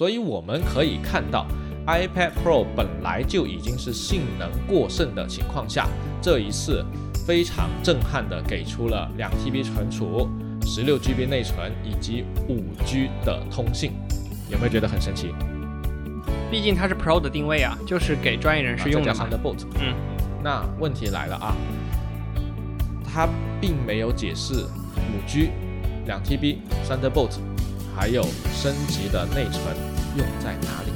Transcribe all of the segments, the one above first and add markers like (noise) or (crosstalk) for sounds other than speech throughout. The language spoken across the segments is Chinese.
所以我们可以看到，iPad Pro 本来就已经是性能过剩的情况下，这一次非常震撼的给出了两 TB 存储、十六 GB 内存以及五 G 的通信，有没有觉得很神奇？毕竟它是 Pro 的定位啊，就是给专业人士用的嘛。Thunderbolt。嗯，那问题来了啊，它并没有解释五 G、两 TB、Thunderbolt 还有升级的内存用在哪里。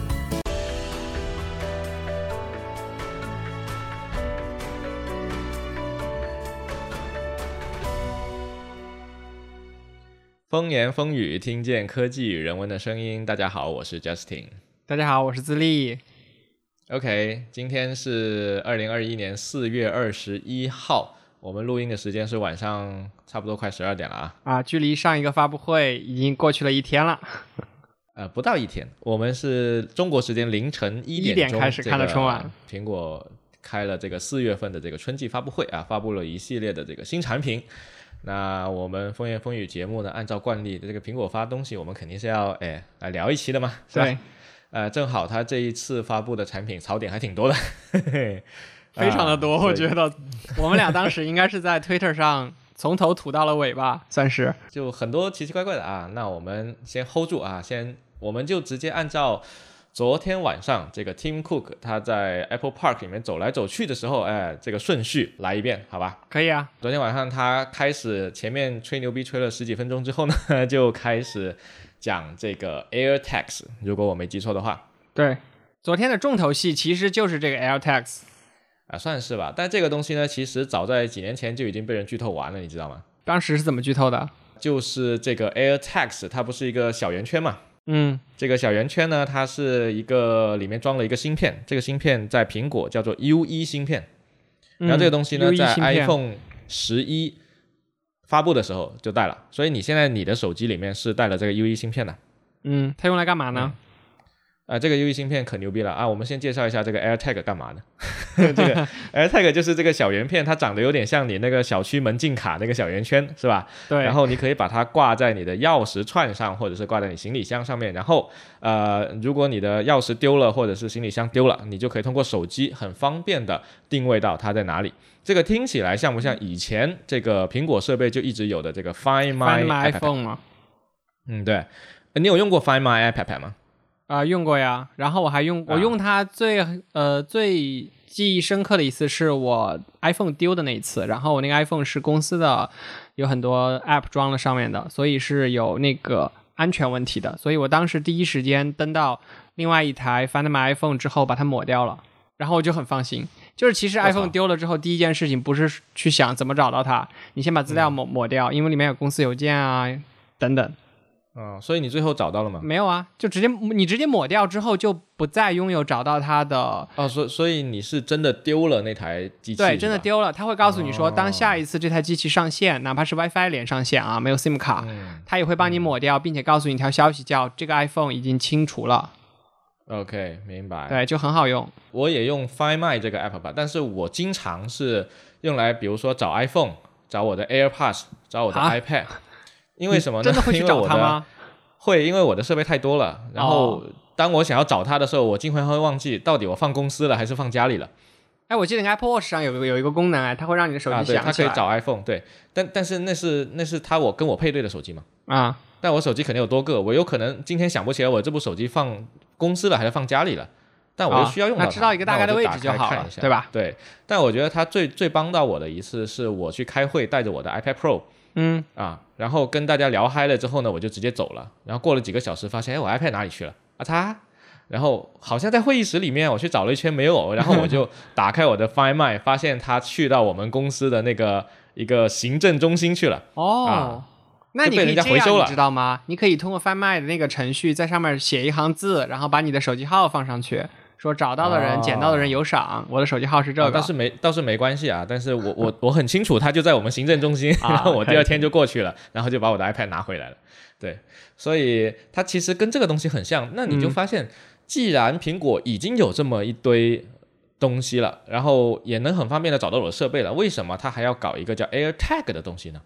风言风语，听见科技与人文的声音。大家好，我是 Justin。大家好，我是自立。OK，今天是二零二一年四月二十一号，我们录音的时间是晚上差不多快十二点了啊。啊，距离上一个发布会已经过去了一天了。呃，不到一天，我们是中国时间凌晨一一点钟点开始看的春晚。苹果开了这个四月份的这个春季发布会啊，发布了一系列的这个新产品。那我们风言风语节目呢，按照惯例，这个苹果发东西，我们肯定是要哎来聊一期的嘛，是吧？对，呃，正好它这一次发布的产品槽点还挺多的，(laughs) 嘿嘿非常的多，啊我觉得我们俩当时应该是在 Twitter 上从头吐到了尾吧，算是。就很多奇奇怪怪的啊。那我们先 hold 住啊，先我们就直接按照昨天晚上这个 Tim Cook 他在 Apple Park 里面走来走去的时候，哎，这个顺序来一遍，好吧？可以啊，昨天晚上他开始前面吹牛逼吹了十几分钟之后呢，(laughs) 就开始讲这个 AirTags，如果我没记错的话。对，昨天的重头戏其实就是这个 AirTags。啊，算是吧，但这个东西呢，其实早在几年前就已经被人剧透完了，你知道吗？当时是怎么剧透的？就是这个 AirTags，它不是一个小圆圈嘛？嗯，这个小圆圈呢，它是一个里面装了一个芯片，这个芯片在苹果叫做 U 1芯片，然后这个东西呢，U1 在 iPhone 十一发布的时候就带了，所以你现在你的手机里面是带了这个 U 1芯片的。嗯，它用来干嘛呢？啊、这个 U E 芯片可牛逼了啊！我们先介绍一下这个 AirTag 干嘛的。这个 (laughs) AirTag 就是这个小圆片，它长得有点像你那个小区门禁卡那个小圆圈，是吧？对，然后你可以把它挂在你的钥匙串上，或者是挂在你行李箱上面。然后，呃，如果你的钥匙丢了，或者是行李箱丢了，你就可以通过手机很方便的定位到它在哪里。这个听起来像不像以前这个苹果设备就一直有的这个 Find My iPad？iPhone 吗，嗯，对。呃你有用过 Find My iPad 吗？啊、用过呀。然后我还用，我啊用它最呃最记忆深刻的一次是我 iPhone 丢的那一次。然后我那个 iPhone 是公司的，有很多 App 装了上面的，所以是有那个安全问题的。所以我当时第一时间登到另外一台 Find My iPhone 之后，把它抹掉了。然后我就很放心，就是其实 iPhone 丢了之后，第一件事情不是去想怎么找到它，你先把资料抹抹掉，因为里面有公司邮件啊等等。嗯，所以你最后找到了吗？没有啊，就直接你直接抹掉之后，就不再拥有找到它的。哦，所所以你是真的丢了那台机器？对，真的。丢了。它会告诉你说，哦当下一次这台机器上线，哪怕是 WiFi 连上线啊，没有 SIM 卡，嗯它也会帮你抹掉，并且告诉你一条消息，叫这个 iPhone 已经清除了。，OK，明白。对，就很好用。我也用 Find My 这个 app 吧，但是我经常是用来，比如说找 iPhone、找我的 AirPods、找我的啊 iPad，因为什么呢？真的会去找它吗？会，因为我的设备太多了。然后哦当我想要找它的时候，我经常会忘记到底我放公司了还是放家里了。哎，我记得你 Apple Watch 上有个有一个功能，哎，它会让你的手机响起来。它可以找 iPhone，对，但但是那是那是它我跟我配对的手机嘛。啊，但我手机肯定有多个，我有可能今天想不起来我这部手机放公司了还是放家里了，但我又啊需要用到知道一个大概的位置就好对吧？对，但我觉得它最最帮到我的一次是我去开会带着我的 iPad Pro 嗯，啊，然后跟大家聊嗨了之后呢，我就直接走了，然后过了几个小时发现，哎，我 iPad 哪里去了？啊擦！然后好像在会议室里面，我去找了一圈没有，然后我就打开我的 Find My，发现他去到我们公司的那个一个行政中心去了。哦。啊那你可以这样，你知道吗？你可以通过贩卖的那个程序，在上面写一行字，然后把你的手机号放上去，说找到的人、哦捡到的人有赏，我的手机号是这个。啊但是没倒是没关系啊，但是我我我很清楚，他就在我们行政中心，啊然后我第二天就过去了，然后就把我的 iPad 拿回来了。对，所以它其实跟这个东西很像。那你就嗯发现，既然苹果已经有这么一堆东西了，然后也能很方便的找到我的设备了，为什么它还要搞一个叫 AirTag 的东西呢？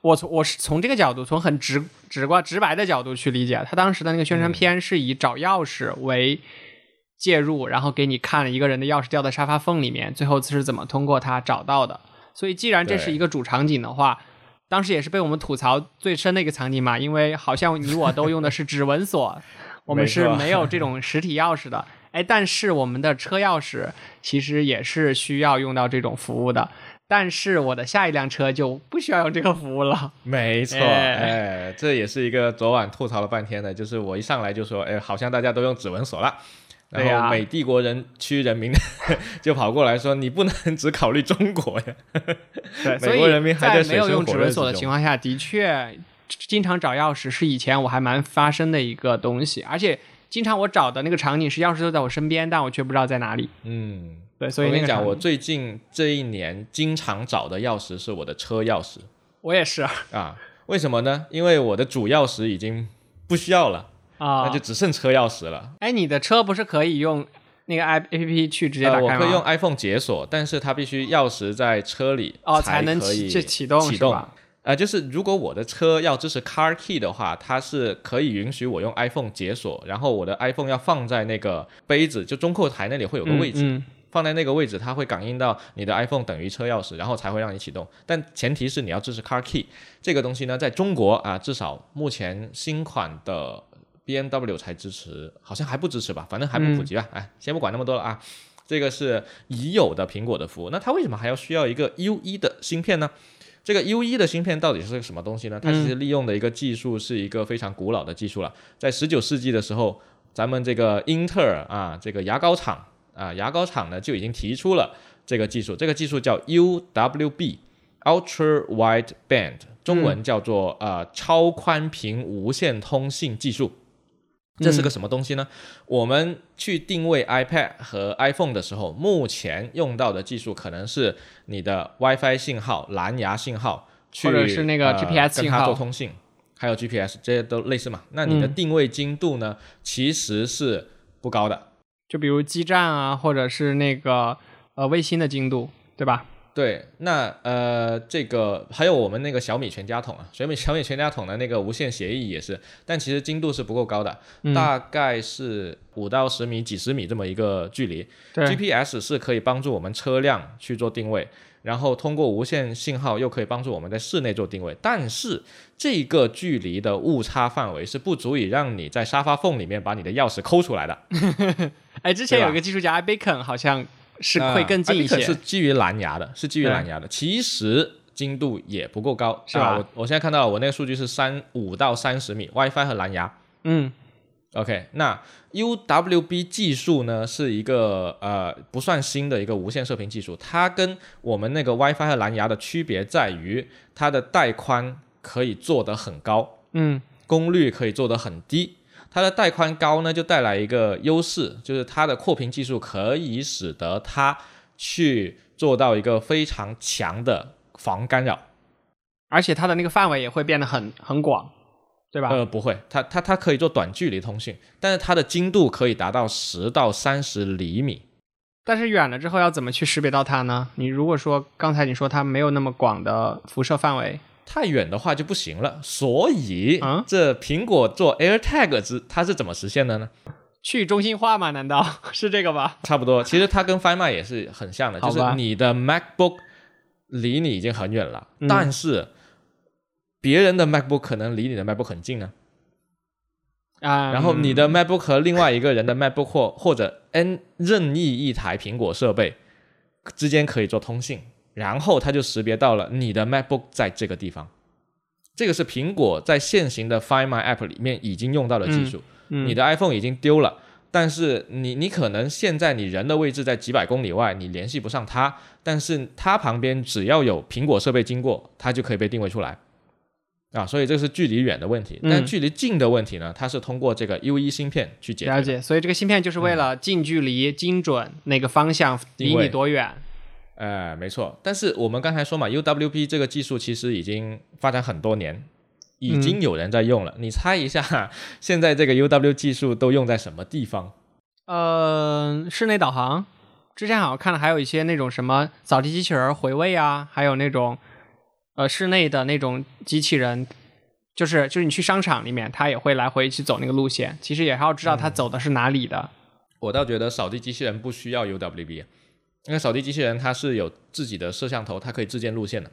我从我是从这个角度，从很直直观直白的角度去理解，他当时的那个宣传片是以找钥匙为介入，然后给你看了一个人的钥匙掉在沙发缝里面，最后是怎么通过它找到的。所以，既然这是一个主场景的话，当时也是被我们吐槽最深的一个场景嘛，因为好像你我都用的是指纹锁，(laughs) 我们是没有这种实体钥匙的。哎，但是我们的车钥匙其实也是需要用到这种服务的。但是我的下一辆车就不需要用这个服务了。(laughs) 没错，哎哎，这也是一个昨晚吐槽了半天的，就是我一上来就说，哎，好像大家都用指纹锁了。然后美帝国人区人民 (laughs) 就跑过来说：“你不能只考虑中国呀。(laughs) 美国人民还在没有用指纹锁的情况下，的确经常找钥匙是以前我还蛮发生的一个东西，而且经常我找的那个场景是钥匙都在我身边，但我却不知道在哪里。”嗯，对，所以我跟你讲，我最近这一年经常找的钥匙是我的车钥匙我也是啊。为什么呢？因为我的主钥匙已经不需要了，啊那就只剩车钥匙了。哎，你的车不是可以用那个 i A P P 去直接打呃，开吗？我可以用 iPhone 解锁，但是它必须钥匙在车里哦，才能启启动启动。呃，就是如果我的车要支持 Car Key 的话，它是可以允许我用 iPhone 解锁，然后我的 iPhone 要放在那个杯子，就中控台那里会有个位置，嗯嗯放在那个位置，它会感应到你的 iPhone 等于车钥匙，然后才会让你启动。但前提是你要支持 Car Key 这个东西呢，在中国啊，至少目前新款的 BMW 才支持，好像还不支持吧，反正还不普及吧。哎，先不管那么多了啊。这个是已有的苹果的服务，那它为什么还要需要一个 U 一的芯片呢？这个 U 一的芯片到底是个什么东西呢？它其实利用的一个技术是一个非常古老的技术了，在十九世纪的时候，咱们这个英特尔啊，这个牙膏厂啊，牙膏厂呢就已经提出了这个技术，这个技术叫 UWB Ultra Wide Band，中文叫做、呃超宽频无线通信技术。这是个什么东西呢？我们去定位 iPad 和 iPhone 的时候，目前用到的技术可能是你的 WiFi 信号、蓝牙信号，去或者是那个呃 GPS 信号做通信，还有 GPS 这些都类似嘛。那你的嗯定位精度呢，其实是不高的。就比如基站啊，或者是那个呃卫星的精度，对吧？对，那呃，这个还有我们那个小米全家桶啊，小米小米全家桶的那个无线协议也是，但其实精度是不够高的，嗯大概是五到十米、几十米这么一个距离。对 GPS 是可以帮助我们车辆去做定位，然后通过无线信号又可以帮助我们在室内做定位，但是这个距离的误差范围是不足以让你在沙发缝里面把你的钥匙抠出来的。(laughs) 哎，之前有一个技术叫 iBeacon，好像是啊会更近一些。是基于蓝牙的，是基于蓝牙的，其实精度也不够高，是吧啊我我现在看到我那个数据是三五到三十米，WiFi 和蓝牙。嗯 OK，那 UWB 技术呢是一个呃不算新的一个无线射频技术，它跟我们那个 WiFi 和蓝牙的区别在于它的带宽可以做得很高，嗯功率可以做得很低。它的带宽高呢，就带来一个优势，就是它的扩频技术可以使得它去做到一个非常强的防干扰。而且它的那个范围也会变得很很广，对吧？呃，不会，它它它可以做短距离通讯，但是它的精度可以达到十到三十厘米。但是远了之后要怎么去识别到它呢？你如果说刚才你说它没有那么广的辐射范围，太远的话就不行了，所以、啊这苹果做 AirTag 之它是怎么实现的呢？去中心化吗？难道 (laughs) 是这个吧？差不多，其实它跟 Find My 也是很像的，就是你的 MacBook 离你已经很远了，嗯但是别人的 MacBook 可能离你的 MacBook 很近呢。啊、然后你的 MacBook 和另外一个人的 MacBook 或或者 N 任意一台苹果设备之间可以做通信，然后它就识别到了你的 MacBook 在这个地方。这个是苹果在现行的 Find My App 里面已经用到的技术。嗯你的 iPhone 已经丢了，但是你你可能现在你人的位置在几百公里外，你联系不上它，但是它旁边只要有苹果设备经过，它就可以被定位出来。啊，所以这是距离远的问题，嗯但距离近的问题呢，它是通过这个 U 1芯片去解决。了解，所以这个芯片就是为了近距离、精准哪个方向离你多远。呃，没错。但是我们刚才说嘛，UWB 这个技术其实已经发展很多年，已经有人在用了。你猜一下，现在这个 UW 技术都用在什么地方？呃，室内导航，之前好像看了还有一些那种什么扫地机器人回位啊，还有那种呃室内的那种机器人，就是就是你去商场里面，它也会来回去走那个路线，其实也是要知道它走的是哪里的。我倒觉得扫地机器人不需要 UWB，因为扫地机器人它是有自己的摄像头，它可以自建路线的。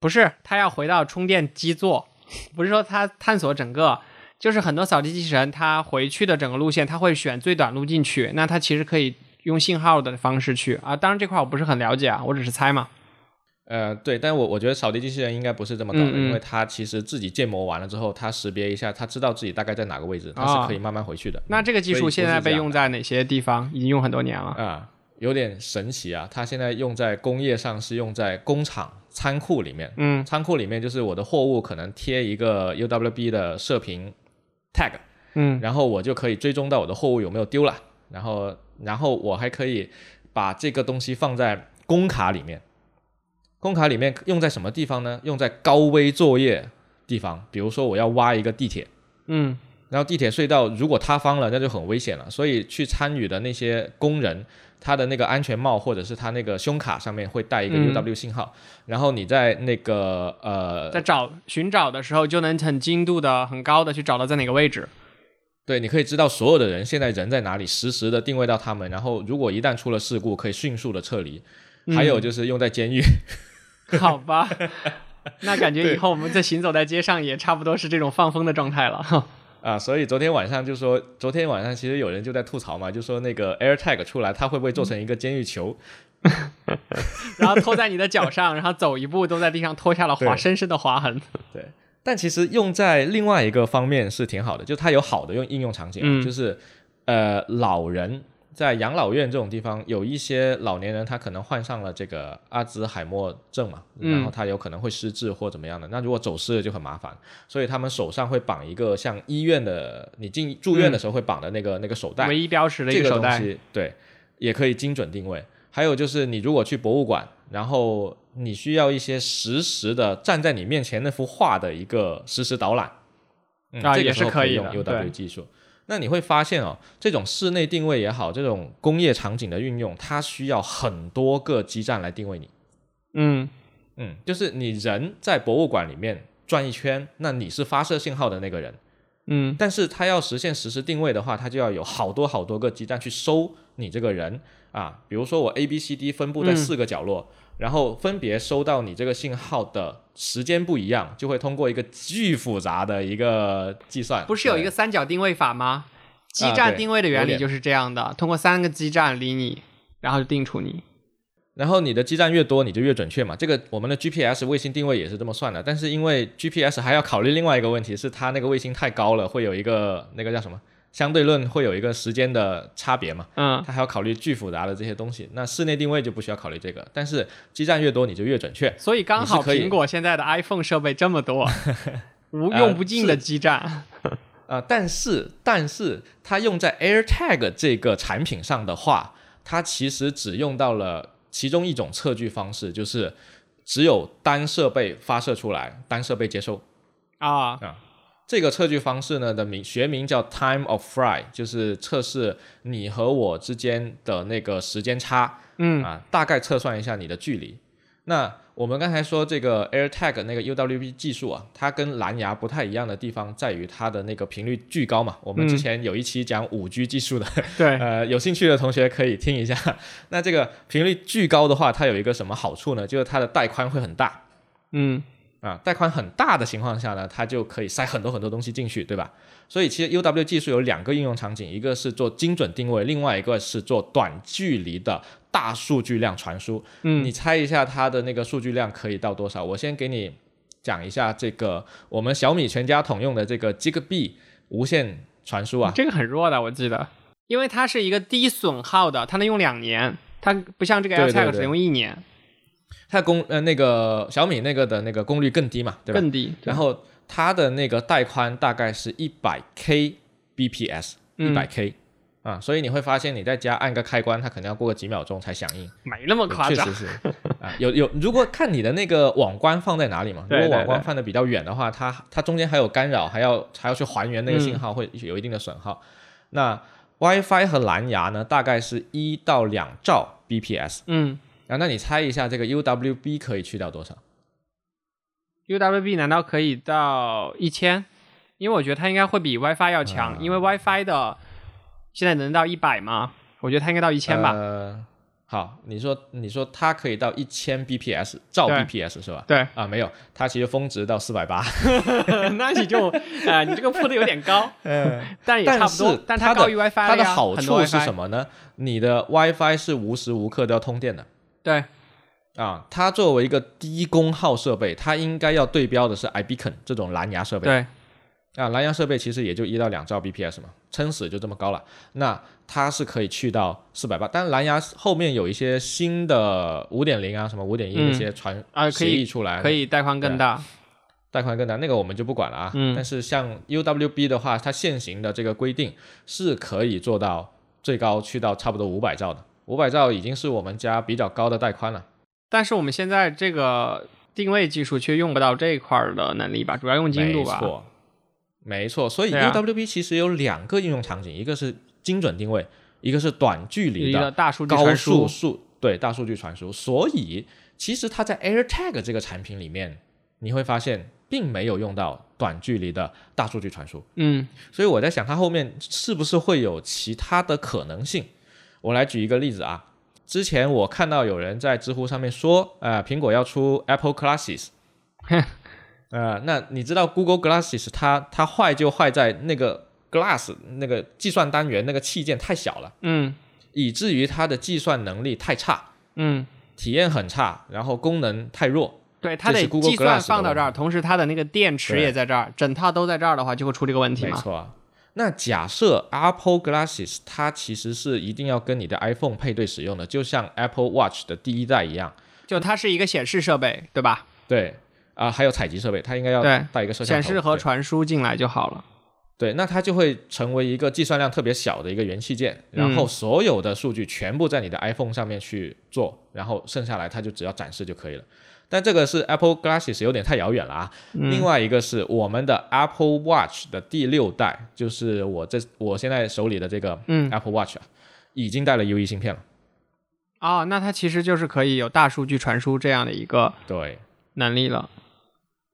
不是，它要回到充电基座，(laughs) 不是说它探索整个，就是很多扫地机器人它回去的整个路线，它会选最短路进去，那它其实可以用信号的方式去啊。当然这块我不是很了解啊，我只是猜嘛。呃，对，但我我觉得扫地机器人应该不是这么搞的，嗯嗯因为它其实自己建模完了之后，它识别一下，它知道自己大概在哪个位置，它啊是可以慢慢回去的。那这个技术现在被用在哪些地方？已经用很多年了。啊，有点神奇啊！它现在用在工业上是用在工厂仓库里面，嗯仓库里面就是我的货物可能贴一个 UWB 的射频 tag，嗯然后我就可以追踪到我的货物有没有丢了，然后然后我还可以把这个东西放在工卡里面，工卡里面用在什么地方呢？用在高危作业地方，比如说我要挖一个地铁。嗯然后地铁隧道如果塌方了，那就很危险了。所以去参与的那些工人，他的那个安全帽或者是他那个胸卡上面会带一个嗯 UW 信号，然后你在那个呃，在找寻找的时候，就能很精度的、很高的去找到在哪个位置。对，你可以知道所有的人现在人在哪里，实时的定位到他们，然后如果一旦出了事故，可以迅速的撤离。嗯还有就是用在监狱，好吧，(laughs) 那感觉以后我们在行走在街上也差不多是这种放风的状态了。啊，所以昨天晚上就说，昨天晚上其实有人就在吐槽嘛，就说那个 AirTag 出来，它会不会做成一个监狱球？(laughs) 然后拖在你的脚上，然后走一步都在地上拖下了划深深的划痕。对，但其实用在另外一个方面是挺好的，就它有好的用应用场景啊，嗯就是呃老人在养老院这种地方，有一些老年人他可能患上了这个阿兹海默症嘛，嗯然后他有可能会失智或怎么样的，那如果走失了就很麻烦，所以他们手上会绑一个像医院的你进住院的时候会绑的那个、那个手带，唯一标识的一这个手带。西对，也可以精准定位。还有就是，你如果去博物馆，然后你需要一些实时的站在你面前那幅画的一个实时导览，嗯、这个啊也是可以的 UW 对技术。那你会发现哦，这种室内定位也好，这种工业场景的运用，它需要很多个基站来定位你。嗯嗯，就是你人在博物馆里面转一圈，那你是发射信号的那个人，嗯但是它要实现实时定位的话，它就要有好多好多个基站去收你这个人啊。比如说我 A、B、C、D 分布在嗯四个角落，然后分别收到你这个信号的时间不一样，就会通过一个巨复杂的一个计算。不是有一个三角定位法吗？基站定位的原理就是这样的，通过三个基站离你，然后就定出你。然后你的基站越多，你就越准确嘛。这个我们的 GPS 卫星定位也是这么算的，但是因为 GPS 还要考虑另外一个问题，是它那个卫星太高了，会有一个那个叫什么相对论，会有一个时间的差别嘛。嗯它还要考虑巨复杂的这些东西。那室内定位就不需要考虑这个，但是基站越多，你就越准确。所以刚好苹果现在的 iPhone 设备这么多，(laughs) 无呃用不尽的基站。呃、但是但是它用在 AirTag 这个产品上的话，它其实只用到了其中一种测距方式，就是只有单设备发射出来，单设备接收。啊，这个测距方式呢的名学名叫 Time of Flight，就是测试你和我之间的那个时间差。嗯啊，大概测算一下你的距离。那我们刚才说这个 AirTag 那个 UWB 技术啊，它跟蓝牙不太一样的地方在于它的那个频率巨高嘛。我们之嗯前有一期讲五 G 技术的，对，呃，有兴趣的同学可以听一下。(laughs) 那这个频率巨高的话，它有一个什么好处呢？就是它的带宽会很大。嗯啊，带宽很大的情况下呢，它就可以塞很多很多东西进去，对吧？所以其实 UW 技术有两个应用场景，一个是做精准定位，另外一个是做短距离的大数据量传输。嗯你猜一下它的那个数据量可以到多少？我先给你讲一下这个我们小米全家桶用的这个 Zigbee 无线传输啊，这个很弱的，我记得，因为它是一个低损耗的，它能用两年，它不像这个 AirTag 对只用一年，它功呃那个小米那个的那个功率更低嘛，对吧？更低。然后它的那个带宽大概是一百 K bps，一嗯百 K 啊，所以你会发现你在家按个开关，它可能要过个几秒钟才响应。没那么夸张确实。是啊，有有，如果看你的那个网关放在哪里嘛，如果网关放的比较远的话，它它中间还有干扰，还要还要去还原那个嗯信号，会有一定的损耗。那 WiFi 和蓝牙呢，大概是一到两兆 bps 嗯，啊，那你猜一下这个 UWB 可以去掉多少？UWB 难道可以到一千？因为我觉得它应该会比 WiFi 要强，啊因为 WiFi 的现在能到一百吗？我觉得它应该到一千吧。呃，好，你说你说它可以到一千 bps 兆 bps 是吧？对，啊，没有，它其实峰值到四百八，(laughs) 那你就呃，你这个铺的有点高，(laughs) 但也差不多但，它高于 WiFi 它的好处是什么呢？你的 WiFi 是无时无刻都要通电的对，啊。它作为一个低功耗设备，它应该要对标的是 iBeacon 这种蓝牙设备。对，啊，蓝牙设备其实也就一到两兆 bps 嘛，撑死就这么高了。那它是可以去到四百八，但蓝牙后面有一些新的五点零啊，什么五点一嗯那些传协议出来，可以带宽更大。带宽更大，那个我们就不管了啊。嗯但是像 UWB 的话，它现行的这个规定是可以做到最高去到差不多五百兆的，五百兆已经是我们家比较高的带宽了。但是我们现在这个定位技术却用不到这一块儿的能力吧，主要用精度吧。没错，没错。所以 UWB 其实有两个应用场景，一个是精准定位，一个是短距离的个大数据高传输，对大数据传输。所以其实它在 AirTag 这个产品里面，你会发现并没有用到短距离的大数据传输。嗯所以我在想，它后面是不是会有其他的可能性？我来举一个例子啊，之前我看到有人在知乎上面说，呃，苹果要出 Apple Glasses，(laughs) 呃，那你知道 Google Glasses 它它坏就坏在那个 Glass 那个计算单元那个器件太小了，嗯以至于它的计算能力太差，嗯，体验很差，然后功能太弱。对，它得计算放到这儿，同时它的那个电池也在这儿，整套都在这儿的话，就会出这个问题嘛。没错啊。那假设 Apple Glasses 它其实是一定要跟你的 iPhone 配对使用的，就像 Apple Watch 的第一代一样。就它是一个显示设备，对吧？对啊、还有采集设备，它应该要带一个摄像头。显示和传输进来就好了。对，那它就会成为一个计算量特别小的一个元器件，然嗯后所有的数据全部在你的 iPhone 上面去做，然后剩下来它就只要展示就可以了。但这个是 Apple Glasses 有点太遥远了啊。嗯另外一个是我们的 Apple Watch 的第六代，就是我这我现在手里的这个嗯 Apple Watch 啊，已经带了 U E 芯片了。哦，那它其实就是可以有大数据传输这样的一个对，能力了，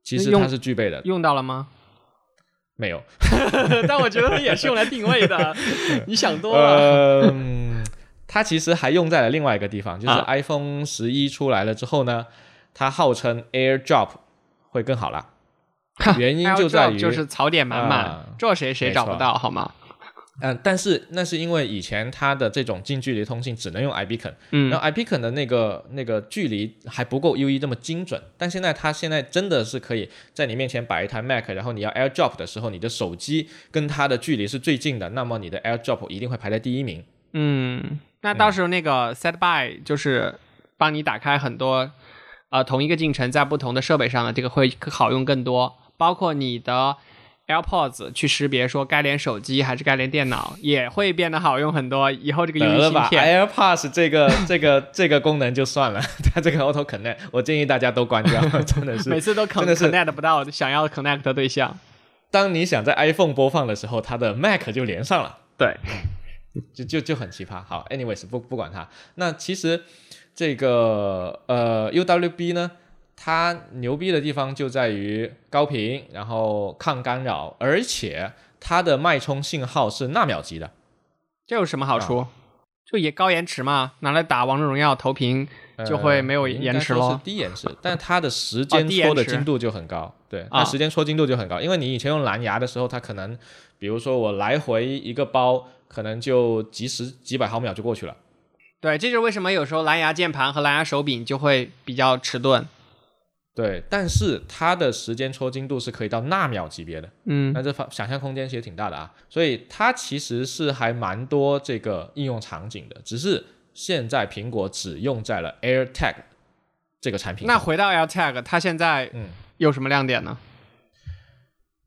其实它是具备的，用到了吗？没有。(laughs) 但我觉得它也是用来定位的，(laughs) 你想多了。呃，嗯它其实还用在了另外一个地方，就是啊 iPhone 十一出来了之后呢，它号称 AirDrop 会更好了。原因就在于就是槽点满满啊，这谁谁找不到好吗？嗯，但是那是因为以前它的这种近距离通信只能用 iBeacon，嗯然后 iBeacon 的那个那个距离还不够 UE 这么精准，但现在它现在真的是可以在你面前摆一台 Mac，然后你要 AirDrop 的时候，你的手机跟它的距离是最近的，那么你的 AirDrop 一定会排在第一名。嗯，那到时候那个 Set by 就是帮你打开很多呃同一个进程在不同的设备上呢，这个会好用更多，包括你的 AirPods 去识别说该连手机还是该连电脑，也会变得好用很多。以后这个得 U 了吧芯片，，AirPods 这个这个这个功能就算了，(laughs) 它这个 Auto Connect，我建议大家都关掉，(laughs) 真的是每。次都 connect 不到想要 connect 的对象。当你想在 iPhone 播放的时候，它的 Mac 就连上了。对，就就就很奇葩。好，anyways 不不管它。那其实这个呃 UWB 呢，它牛逼的地方就在于高频，然后抗干扰，而且它的脉冲信号是纳秒级的，这有什么好啊处？就也高延迟嘛，拿来打王者荣耀投屏就会没有呃延迟应该是。(laughs) 低延迟，但它的时哦间戳的精度就很高。对，它啊时间戳精度就很高，因为你以前用蓝牙的时候，它可能比如说我来回一个包，可能就几十几百毫秒就过去了。对，这就是为什么有时候蓝牙键盘和蓝牙手柄就会比较迟钝。对，但是它的时间戳精度是可以到纳秒级别的，嗯那这方想象空间其实挺大的啊。所以它其实是还蛮多这个应用场景的，只是现在苹果只用在了 AirTag 这个产品。那回到 AirTag，它现在嗯有什么亮点呢？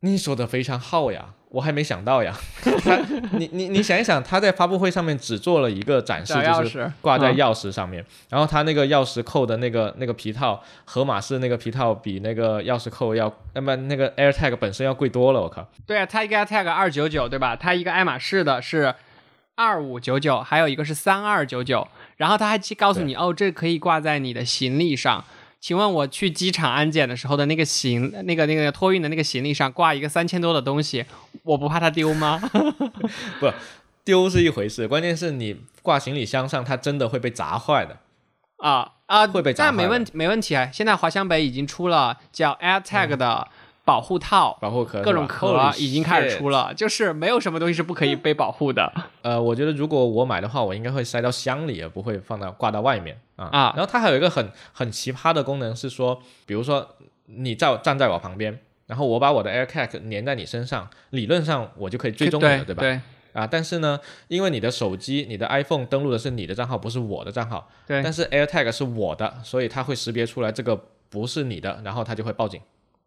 你说的非常好呀，我还没想到呀。(laughs) 他，你你你想一想，他在发布会上面只做了一个展示，钥就是匙挂在嗯钥匙上面，然后他那个钥匙扣的那个那个皮套，盒马式那个皮套比那个钥匙扣要，那么那个 AirTag 本身要贵多了，我靠。对啊，它一个 AirTag 二九九，对吧？他一个爱马仕的是二五九九，还有一个是三二九九。然后他还告诉你，哦，这可以挂在你的行李上。请问我去机场安检的时候的那个行那个那个托运的那个行李上挂一个三千多的东西，我不怕它丢吗？(laughs) 不丢是一回事，关键是你挂行李箱上，它真的会被砸坏的。啊啊，会被砸但没问题，没问题啊！现在华强北已经出了叫 AirTag 的保护套，保护壳各种壳已经开始出了，就是没有什么东西是不可以 (laughs) 被保护的。呃，我觉得如果我买的话，我应该会塞到箱里，而不会放到挂到外面啊。啊然后它还有一个很很奇葩的功能是说，比如说你在站在我旁边，然后我把我的 AirTag 粘在你身上，理论上我就可以追踪你了，吧？对对啊，但是呢，因为你的手机、你的 iPhone 登录的是你的账号，不是我的账号，对但是 AirTag 是我的，所以它会识别出来这个不是你的，然后它就会报警。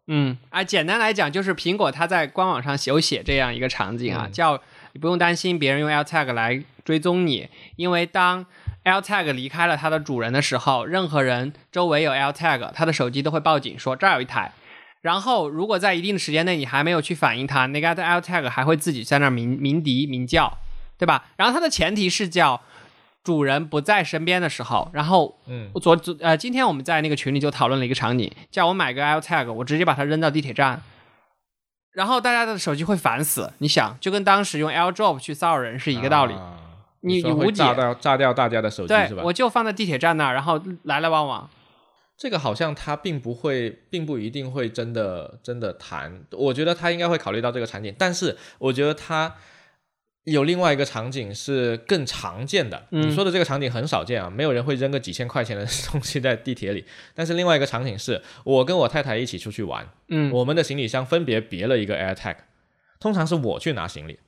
嗯啊，简单来讲就是苹果它在官网上有写这样一个场景啊，嗯叫你不用担心别人用 AirTag 来追踪你，因为当 AirTag 离开了它的主人的时候，任何人周围有 AirTag，他的手机都会报警说这儿有一台。然后，如果在一定的时间内你还没有去反应它，那个 AirTag 还会自己在那儿鸣鸣笛鸣叫，对吧？然后它的前提是叫主人不在身边的时候，然后嗯，昨昨呃，今天我们在那个群里就讨论了一个场景，叫我买个 AirTag，我直接把它扔到地铁站，然后大家的手机会烦死。你想，就跟当时用 AirDrop 去骚扰人是一个道理。啊你你无解炸掉炸掉大家的手机是吧？，我就放在地铁站那儿，然后来来往往。这个好像他并不会，并不一定会真的真的谈。我觉得他应该会考虑到这个场景，但是我觉得他有另外一个场景是更常见的。嗯你说的这个场景很少见啊，没有人会扔个几千块钱的 (laughs) 东西在地铁里。但是另外一个场景是我跟我太太一起出去玩，嗯，我们的行李箱分别别了一个 AirTag，通常是我去拿行李。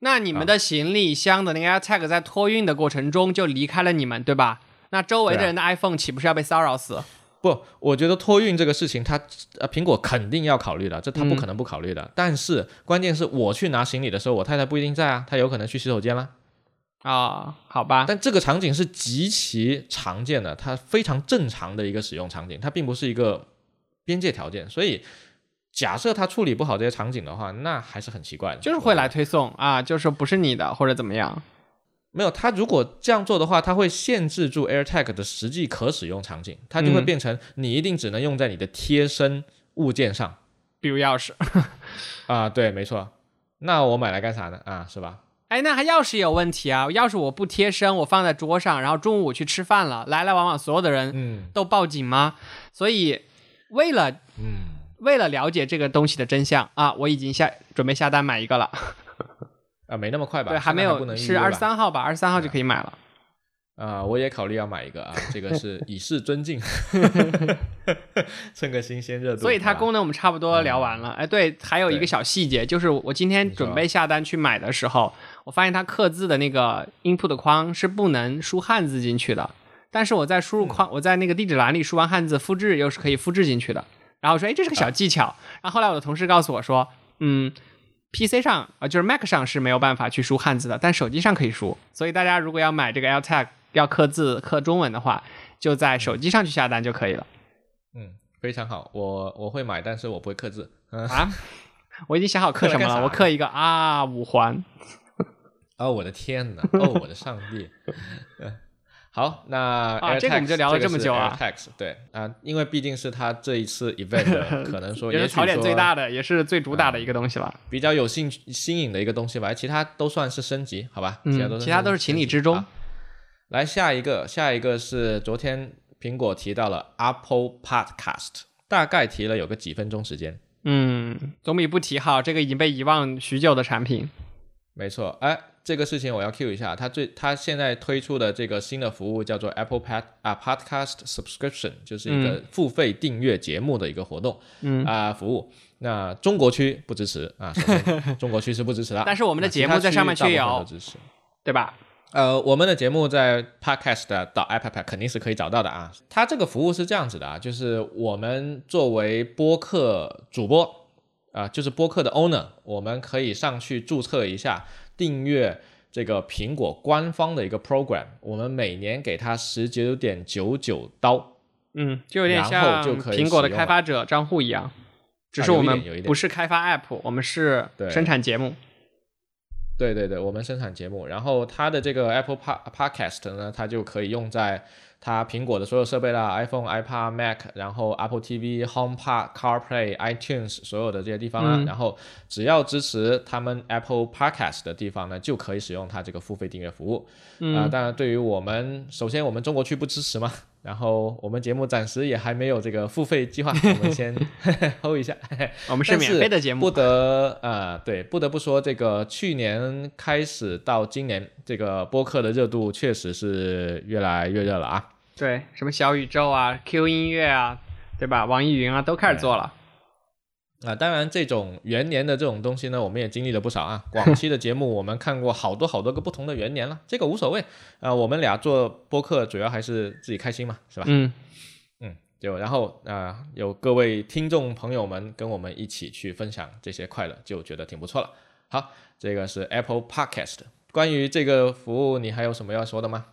那你们的行李箱的那个 AirTag 在托运的过程中就离开了你们，对吧？那周围的人的 iPhone 岂不是要被骚扰死？不，我觉得托运这个事情它，呃苹果肯定要考虑的，这他不可能不考虑的。但是关键是我去拿行李的时候，我太太不一定在啊，她有可能去洗手间啦。啊、好吧，但这个场景是极其常见的，它非常正常的一个使用场景，它并不是一个边界条件。所以假设它处理不好这些场景的话，那还是很奇怪的。就是会来推送啊，就是不是你的或者怎么样。没有，它如果这样做的话，它会限制住 AirTag 的实际可使用场景，它就会嗯变成你一定只能用在你的贴身物件上。比如钥匙，啊，对，没错。那我买来干啥呢？啊，是吧？哎，那还钥匙也有问题啊！钥匙我不贴身，我放在桌上，然后中午我去吃饭了，来来往往所有的人嗯都报警吗？所以为了嗯，为了了解这个东西的真相啊，我已经下准备下单买一个了。啊，没那么快吧？对，还没有，是二十三号吧？二十三号就可以买了。啊，我也考虑要买一个啊，这个是以示尊敬，(laughs) 蹭个新鲜热度。所以它功能我们差不多聊完了。哎，对，还有一个小细节，就是我今天准备下单去买的时候，我发现它刻字的那个 input 框是不能输汉字进去的，但是我在输入嗯框，我在那个地址栏里输完汉字，复制又是可以复制进去的。然后我说，哎，这是个小技巧。然后后来我的同事告诉我说，嗯。PC 上啊、呃就是 Mac 上是没有办法去输汉字的，但手机上可以输。所以大家如果要买这个 AirTag 要刻字刻中文的话，就在手机上去下单就可以了嗯，非常好，我我会买，但是我不会刻字。嗯，啊。(laughs) 我已经想好刻什么了，我刻一个啊五环。哦，我的天哪！哦，我的上帝！(laughs) 嗯好，那啊这个我们就聊了这么久啊对啊，因为毕竟是他这一次 event (laughs) 可能说，也是槽点最大的，也是最主打的一个东西吧。比较有兴趣新颖的一个东西吧，其他都算是升级，好吧？嗯其他都是其他都是情理之中来下一个，下一个是昨天苹果提到了 Apple Podcast，大概提了有个几分钟时间。嗯，总比不提好。这个已经被遗忘许久的产品。没错，哎，这个事情我要 cue 一下，它最它现在推出的这个新的服务叫做 Apple Pad 啊 Podcast Subscription，就是一个付费订阅节目的一个活动，嗯啊、服务。那中国区不支持啊，(laughs) 中国区是不支持的，但是我们的节目在上面却有支持。对吧？呃，我们的节目在 Podcast 的到 App 肯定是可以找到的啊。它这个服务是这样子的啊，就是我们作为播客主播啊、就是播客的 owner，我们可以上去注册一下，订阅这个苹果官方的一个 program，我们每年给他十九点九九刀，嗯，就有点像就苹果的开发者账户一样，只啊是我们不是开发 app，我们是生产节目。对对对，我们生产节目，然后它的这个 Apple Pa- Podcast 呢，它就可以用在它苹果的所有设备啦，iPhone、iPad、Mac，然后 Apple TV、HomePod、CarPlay、iTunes 所有的这些地方啦，嗯。然后只要支持他们 Apple Podcast 的地方呢，就可以使用它这个付费订阅服务。嗯。啊、当然，对于我们，首先我们中国区不支持嘛，然后我们节目暂时也还没有这个付费计划，我们先 (laughs) (laughs) hold 一下。我们是免费的节目不，得呃，对，不得不说，这个去年开始到今年，这个播客的热度确实是越来越热了啊。对，什么小宇宙啊、Q 音乐啊，对吧？网易云啊都开始做了。啊、当然，这种元年的这种东西呢，我们也经历了不少啊。(laughs) 广西的节目，我们看过好多好多个不同的元年了，这个无所谓。啊、我们俩做播客主要还是自己开心嘛，是吧？嗯，嗯，就然后啊、有各位听众朋友们跟我们一起去分享这些快乐，就觉得挺不错了。好，这个是 Apple Podcast。关于这个服务，你还有什么要说的吗？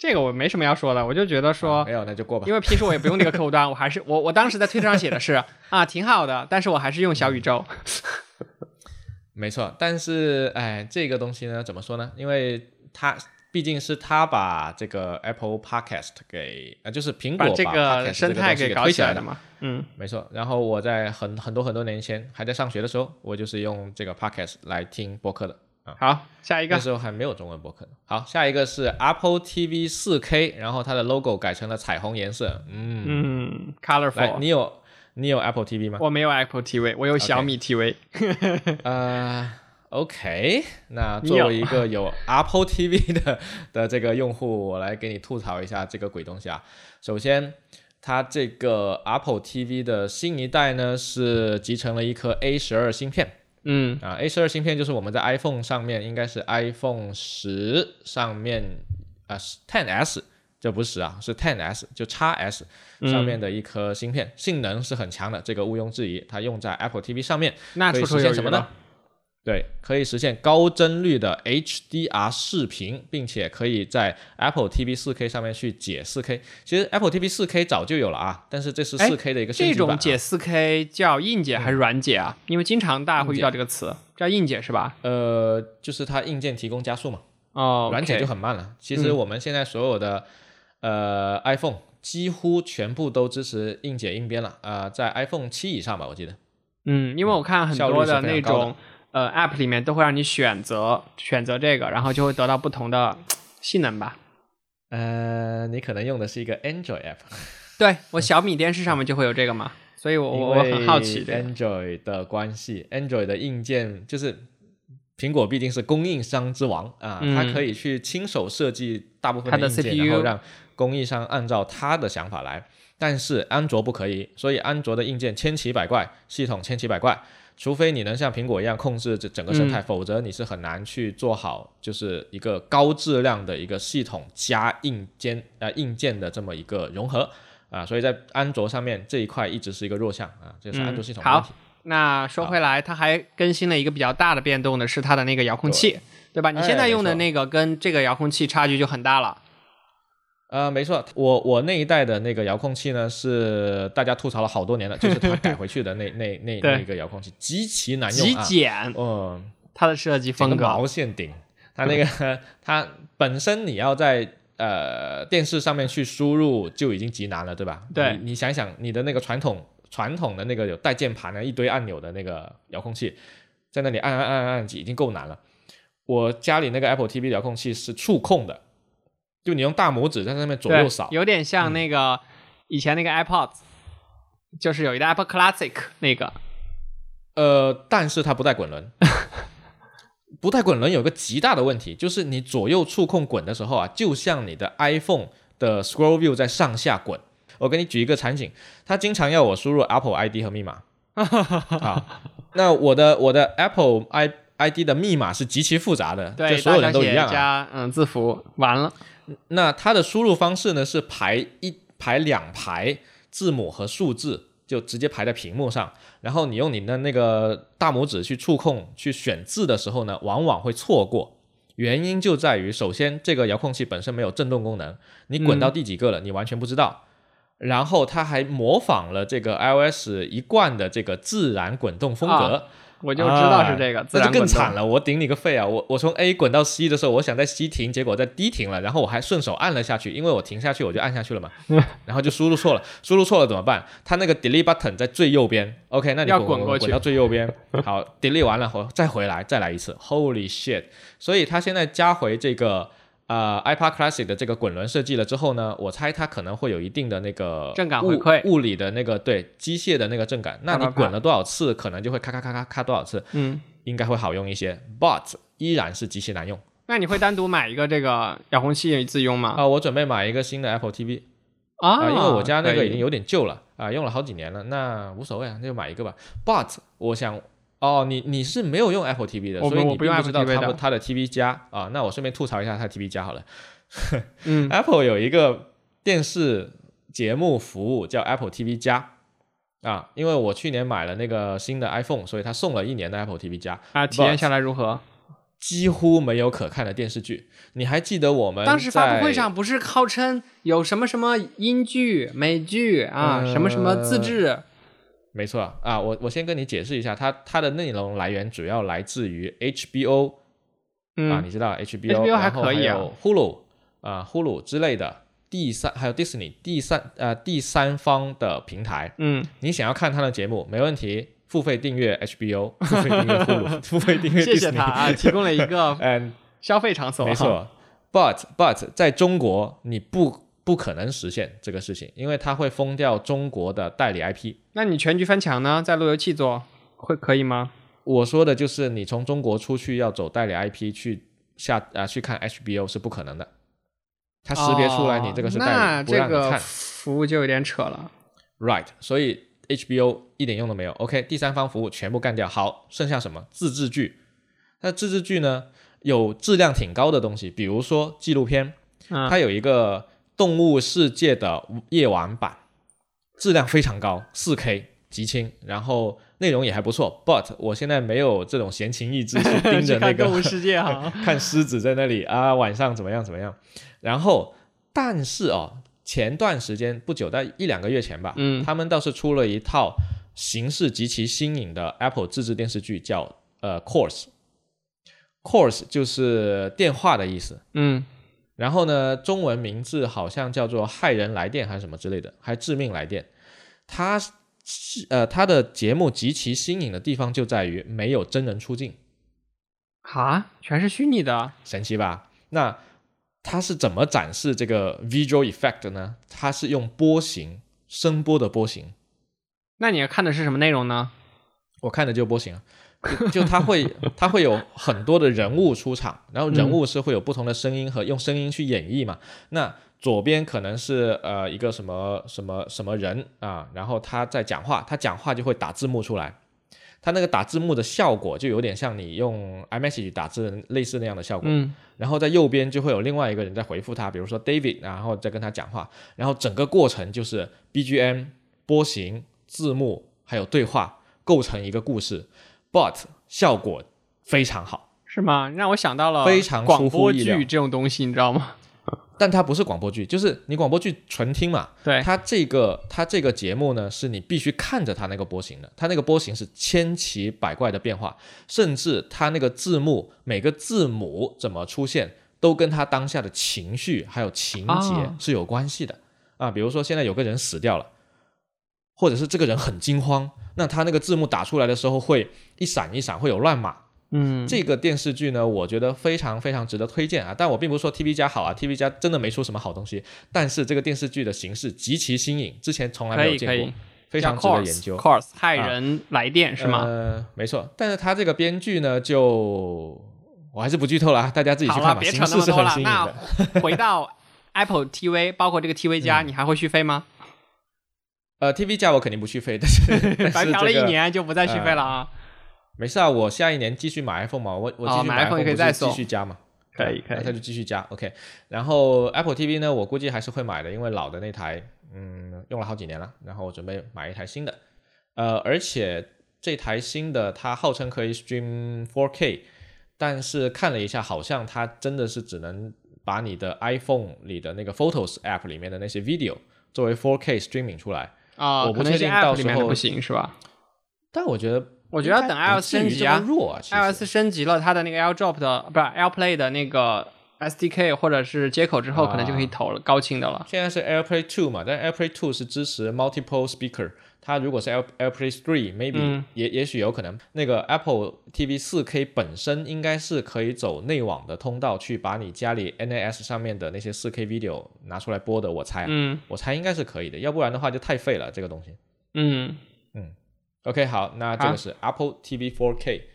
这个我没什么要说的，我就觉得说啊，没有，那就过吧。因为平时我也不用那个客户端，我还是我我当时在推特上写的是啊挺好的，但是我还是用小宇宙。没错，但是哎，这个东西呢，怎么说呢？因为它毕竟是他把这个 Apple Podcast 给呃，就是苹果把这个生态给。搞起来的嘛。嗯，没错，然后我在很很多很多年前还在上学的时候，我就是用这个 Podcast 来听播客的。好，下一个那时候还没有中文博客呢。好，下一个是 Apple TV 4K，然后它的 logo 改成了彩虹颜色。嗯，嗯，，colorful。你有你有 Apple TV 吗？我没有 Apple TV，我有小米 TV。(laughs) 呃，OK，那作为一个有 Apple TV 的的这个用户，我来给你吐槽一下这个鬼东西啊。首先，它这个 Apple TV 的新一代呢是集成了一颗 A 十二芯片嗯啊，A 十二芯片就是我们在 iPhone 上面应该是 iPhone 十上面啊 Ten S。这不是十啊，是 Ten S，就 x S 上面的一颗芯片，性能是很强的，这个毋庸置疑。它用在 Apple TV 上面，可以实现什么呢了？？对，可以实现高帧率的 HDR 视频，并且可以在 Apple TV 4K 上面去解 4K。其实 Apple TV 4K 早就有了啊，但是这是哎 4K 的一个升这级版、啊。种解 4K 叫硬解还是软解啊？因为经常大家会遇到这个词，叫硬解是吧？呃，就是它硬件提供加速嘛，哦，软解就很慢了。其实我们现在所有的、呃 iPhone 几乎全部都支持硬解硬编了，呃，在 iPhone 七以上吧，我记得。嗯，因为我看很多的那种呃 App 里面都会让你选择选择这个，然后就会得到不同的性能吧。呃，你可能用的是一个 Android app。对我小米电视上面就会有这个嘛，所以我我我很好奇这个。Android 的关系，Android 的硬件就是苹果毕竟是供应商之王啊，嗯它可以去亲手设计大部分它的硬件，CPU 然后让供应商按照他的想法来。但是安卓不可以，所以安卓的硬件千奇百怪，系统千奇百怪。除非你能像苹果一样控制这整个生嗯态，否则你是很难去做好就是一个高质量的一个系统加硬件呃硬件的这么一个融合啊，所以在安卓上面这一块一直是一个弱项啊，这是安卓系统的问题。那说回来，它还更新了一个比较大的变动的是它的那个遥控器，对吧？你哎现在用的那个跟这个遥控器差距就很大了。呃，没错，我我那一代的那个遥控器呢，是大家吐槽了好多年了，就是它改回去的那 (laughs) 那那对那个遥控器极其难用极啊，简，嗯，它的设计风格。毛线顶，它那个 (laughs) 它本身你要在呃电视上面去输入就已经极难了，对吧？对你你想想你的那个传统传统的那个有带键盘的一堆按钮的那个遥控器，在那里按按按按已经够难了。我家里那个 Apple TV 遥控器是触控的，就你用大拇指在上面左右扫，，有点像那个、以前那个 iPod，就是有一个 Apple Classic 那个，呃，但是它不带滚轮。(laughs) 不带滚轮有个极大的问题，就是你左右触控滚的时候啊，就像你的 iPhone 的 Scroll View 在上下滚。我给你举一个场景，他经常要我输入 Apple ID 和密码 (laughs) 啊，那我的我的 Apple i ID 的密码是极其复杂的，对，就所有人都一样啊。加嗯字符，完了，那它的输入方式呢是排一排两排字母和数字，就直接排在屏幕上。然后你用你的那个大拇指去触控去选字的时候呢，往往会错过。原因就在于，首先这个遥控器本身没有震动功能，你滚到第几个了，你完全不知道。然后它还模仿了这个 iOS 一贯的这个自然滚动风格。我就知道是这个，自那就更惨了，我顶你个肺啊！我我从 A 滚到 C 的时候，我想在 C 停，结果在 D 停了，然后我还顺手按了下去，因为我停下去我就按下去了嘛，然后就输入错了，输入错了怎么办？它那个 delete button 在最右边，OK，那你要滚滚过去滚到最右边，好 delete 完了，后再回来再来一次，Holy shit！所以它现在加回这个。呃，iPad Classic 的这个滚轮设计了之后呢，我猜它可能会有一定的那个震感物回馈物理的那个对机械的那个震感。那你滚了多少次，可能就会咔咔咔咔咔多少次。嗯，应该会好用一些，but 依然是极其难用那你会单独买一个这个遥控器自用吗？啊、我准备买一个新的 Apple TV 啊、啊、因为我家那个已经有有点旧了啊、用了好几年了，那无所谓啊，那就买一个吧。But 我想，哦，你你是没有用 Apple TV 的，所以你不用并不知道 Apple TV 它的它的 TV 加啊。那我顺便吐槽一下它的 TV 加好了。嗯 (laughs) Apple 有一个电视节目服务叫 Apple TV 加啊，因为我去年买了那个新的 iPhone，所以它送了一年的 Apple TV 加。啊，体验下来如何？几乎没有可看的电视剧。你还记得我们当时发布会上不是号称有什么什么英剧、美剧啊，呃什么什么自制没错啊，我我先跟你解释一下，它它的内容来源主要来自于 HBO 啊，嗯，你知道 HBO，HBO 还可以啊。有 Hulu 啊 Hulu 之类的第三，还有 Disney 第三呃第三方的平台，嗯，你想要看他的节目没问题，付费订阅 HBO，付费订阅 Hulu，(laughs) 付费订阅 Disney，谢谢他啊，提供了一个 (laughs) 嗯，消费场所。没，错，but but 在中国你不不可能实现这个事情，因为它会封掉中国的代理 IP。那你全局翻墙呢？在路由器做会可以吗？我说的就是你从中国出去要走代理 IP 去下啊、去看 HBO 是不可能的，它识别出来你这个是代理，不这个让你看。服务就有点扯了。Right，所以 HBO 一点用都没有。OK，第三方服务全部干掉。好，剩下什么？自制剧。那自制剧呢，有质量挺高的东西，比如说纪录片，嗯它有一个动物世界的夜晚版，质量非常高四 K 极清，然后内容也还不错。But 我现在没有这种闲情逸致去 (laughs) 盯着那个看动物世界哈。(laughs) 看狮子在那里啊，晚上怎么样怎么样。然后，但是哦，前段时间不久，在一两个月前吧，嗯他们倒是出了一套形式极其新颖的 Apple 自制电视剧，叫呃 Course。Course 就是电话的意思，嗯，然后呢，中文名字好像叫做“害人来电”还是什么之类的，还致命来电。它是呃，它的节目极其新颖的地方就在于没有真人出镜，哈，全是虚拟的。神奇吧？那它是怎么展示这个 visual effect 的呢？它是用波形，声波的波形。那你看的是什么内容呢？我看的就波形啊，就就它会他会有很多的人物出场，然后人物是会有不同的声音和用声音去演绎嘛。那左边可能是呃一个什么什么什么人啊，然后他在讲话，他讲话就会打字幕出来。他那个打字幕的效果就有点像你用 iMessage 打字类似那样的效果，嗯，然后在右边就会有另外一个人在回复他，比如说 David，然后再跟他讲话，然后整个过程就是 BGM、波形、字幕还有对话构成一个故事，but 效果非常好，是吗？让我想到了非常广播剧这种东西，你知道吗？(laughs) 但它不是广播剧，就是你广播剧纯听嘛，对，它这个它这个节目呢，是你必须看着它那个波形的，它那个波形是千奇百怪的变化，甚至它那个字幕每个字母怎么出现，都跟它当下的情绪还有情节啊是有关系的啊。比如说现在有个人死掉了，或者是这个人很惊慌，那他那个字幕打出来的时候会一闪一闪，会有乱码。嗯，这个电视剧呢，我觉得非常非常值得推荐啊！但我并不是说 TV 加好啊，TV 加真的没出什么好东西，但是这个电视剧的形式极其新颖，之前从来没有见过非常值得研究。Course 害人来电是吗？呃，没错，但是他这个编剧呢，就我还是不剧透了啊，大家自己去，看吧。别形式是扯那么多了。很新颖那的。回到 Apple TV，包括这个 TV 加，(laughs) 你还会续费吗？呃，TV 加我肯定不续费，但是 (laughs) 但白嫖了一年就不再续费了啊。没事啊，我下一年继续买 iPhone 嘛，我我继续哦买 iPhone 可以再送继续加嘛。可以可以那他就继续加，OK。然后 Apple TV 呢，我估计还是会买的，因为老的那台，嗯，用了好几年了，然后我准备买一台新的。呃，而且这台新的它号称可以 stream 4K，但是看了一下，好像它真的是只能把你的 iPhone 里的那个 Photos App 里面的那些 video 作为 4K streaming 出来。啊，我不确定到时候不行是吧？但我觉得我觉得等 iOS 升级，iOS 升级了它的那个 AirDrop 的不是 AirPlay 的那个 SDK 或者是接口之后，啊可能就可以投了高清的了。现在是 AirPlay Two 嘛，但 AirPlay Two 是支持 multiple speaker，它如果是 Air AirPlay Three，maybe、嗯也也许有可能。那个 Apple TV 四 K 本身应该是可以走内网的通道去把你家里 NAS 上面的那些四 K video 拿出来播的，我猜啊，嗯我猜应该是可以的，要不然的话就太废了这个东西。嗯嗯，OK，好，那这个是 Apple TV 4 K。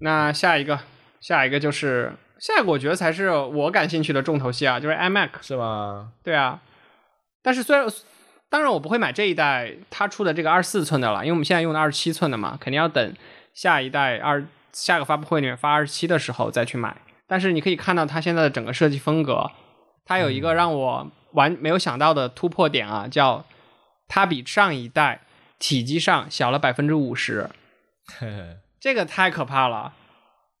那下一个，下一个就是下一个，我觉得才是我感兴趣的重头戏啊，就是 iMac。是吗？对啊，但是虽然当然我不会买这一代它出的这个二十四寸的了，因为我们现在用的二十七寸的嘛，肯定要等下一代二下个发布会里面发二十七的时候再去买。但是你可以看到它现在的整个设计风格，它有一个让我完没有想到的突破点啊，叫它比上一代体积上小了百分之五十，(laughs) 这个太可怕了。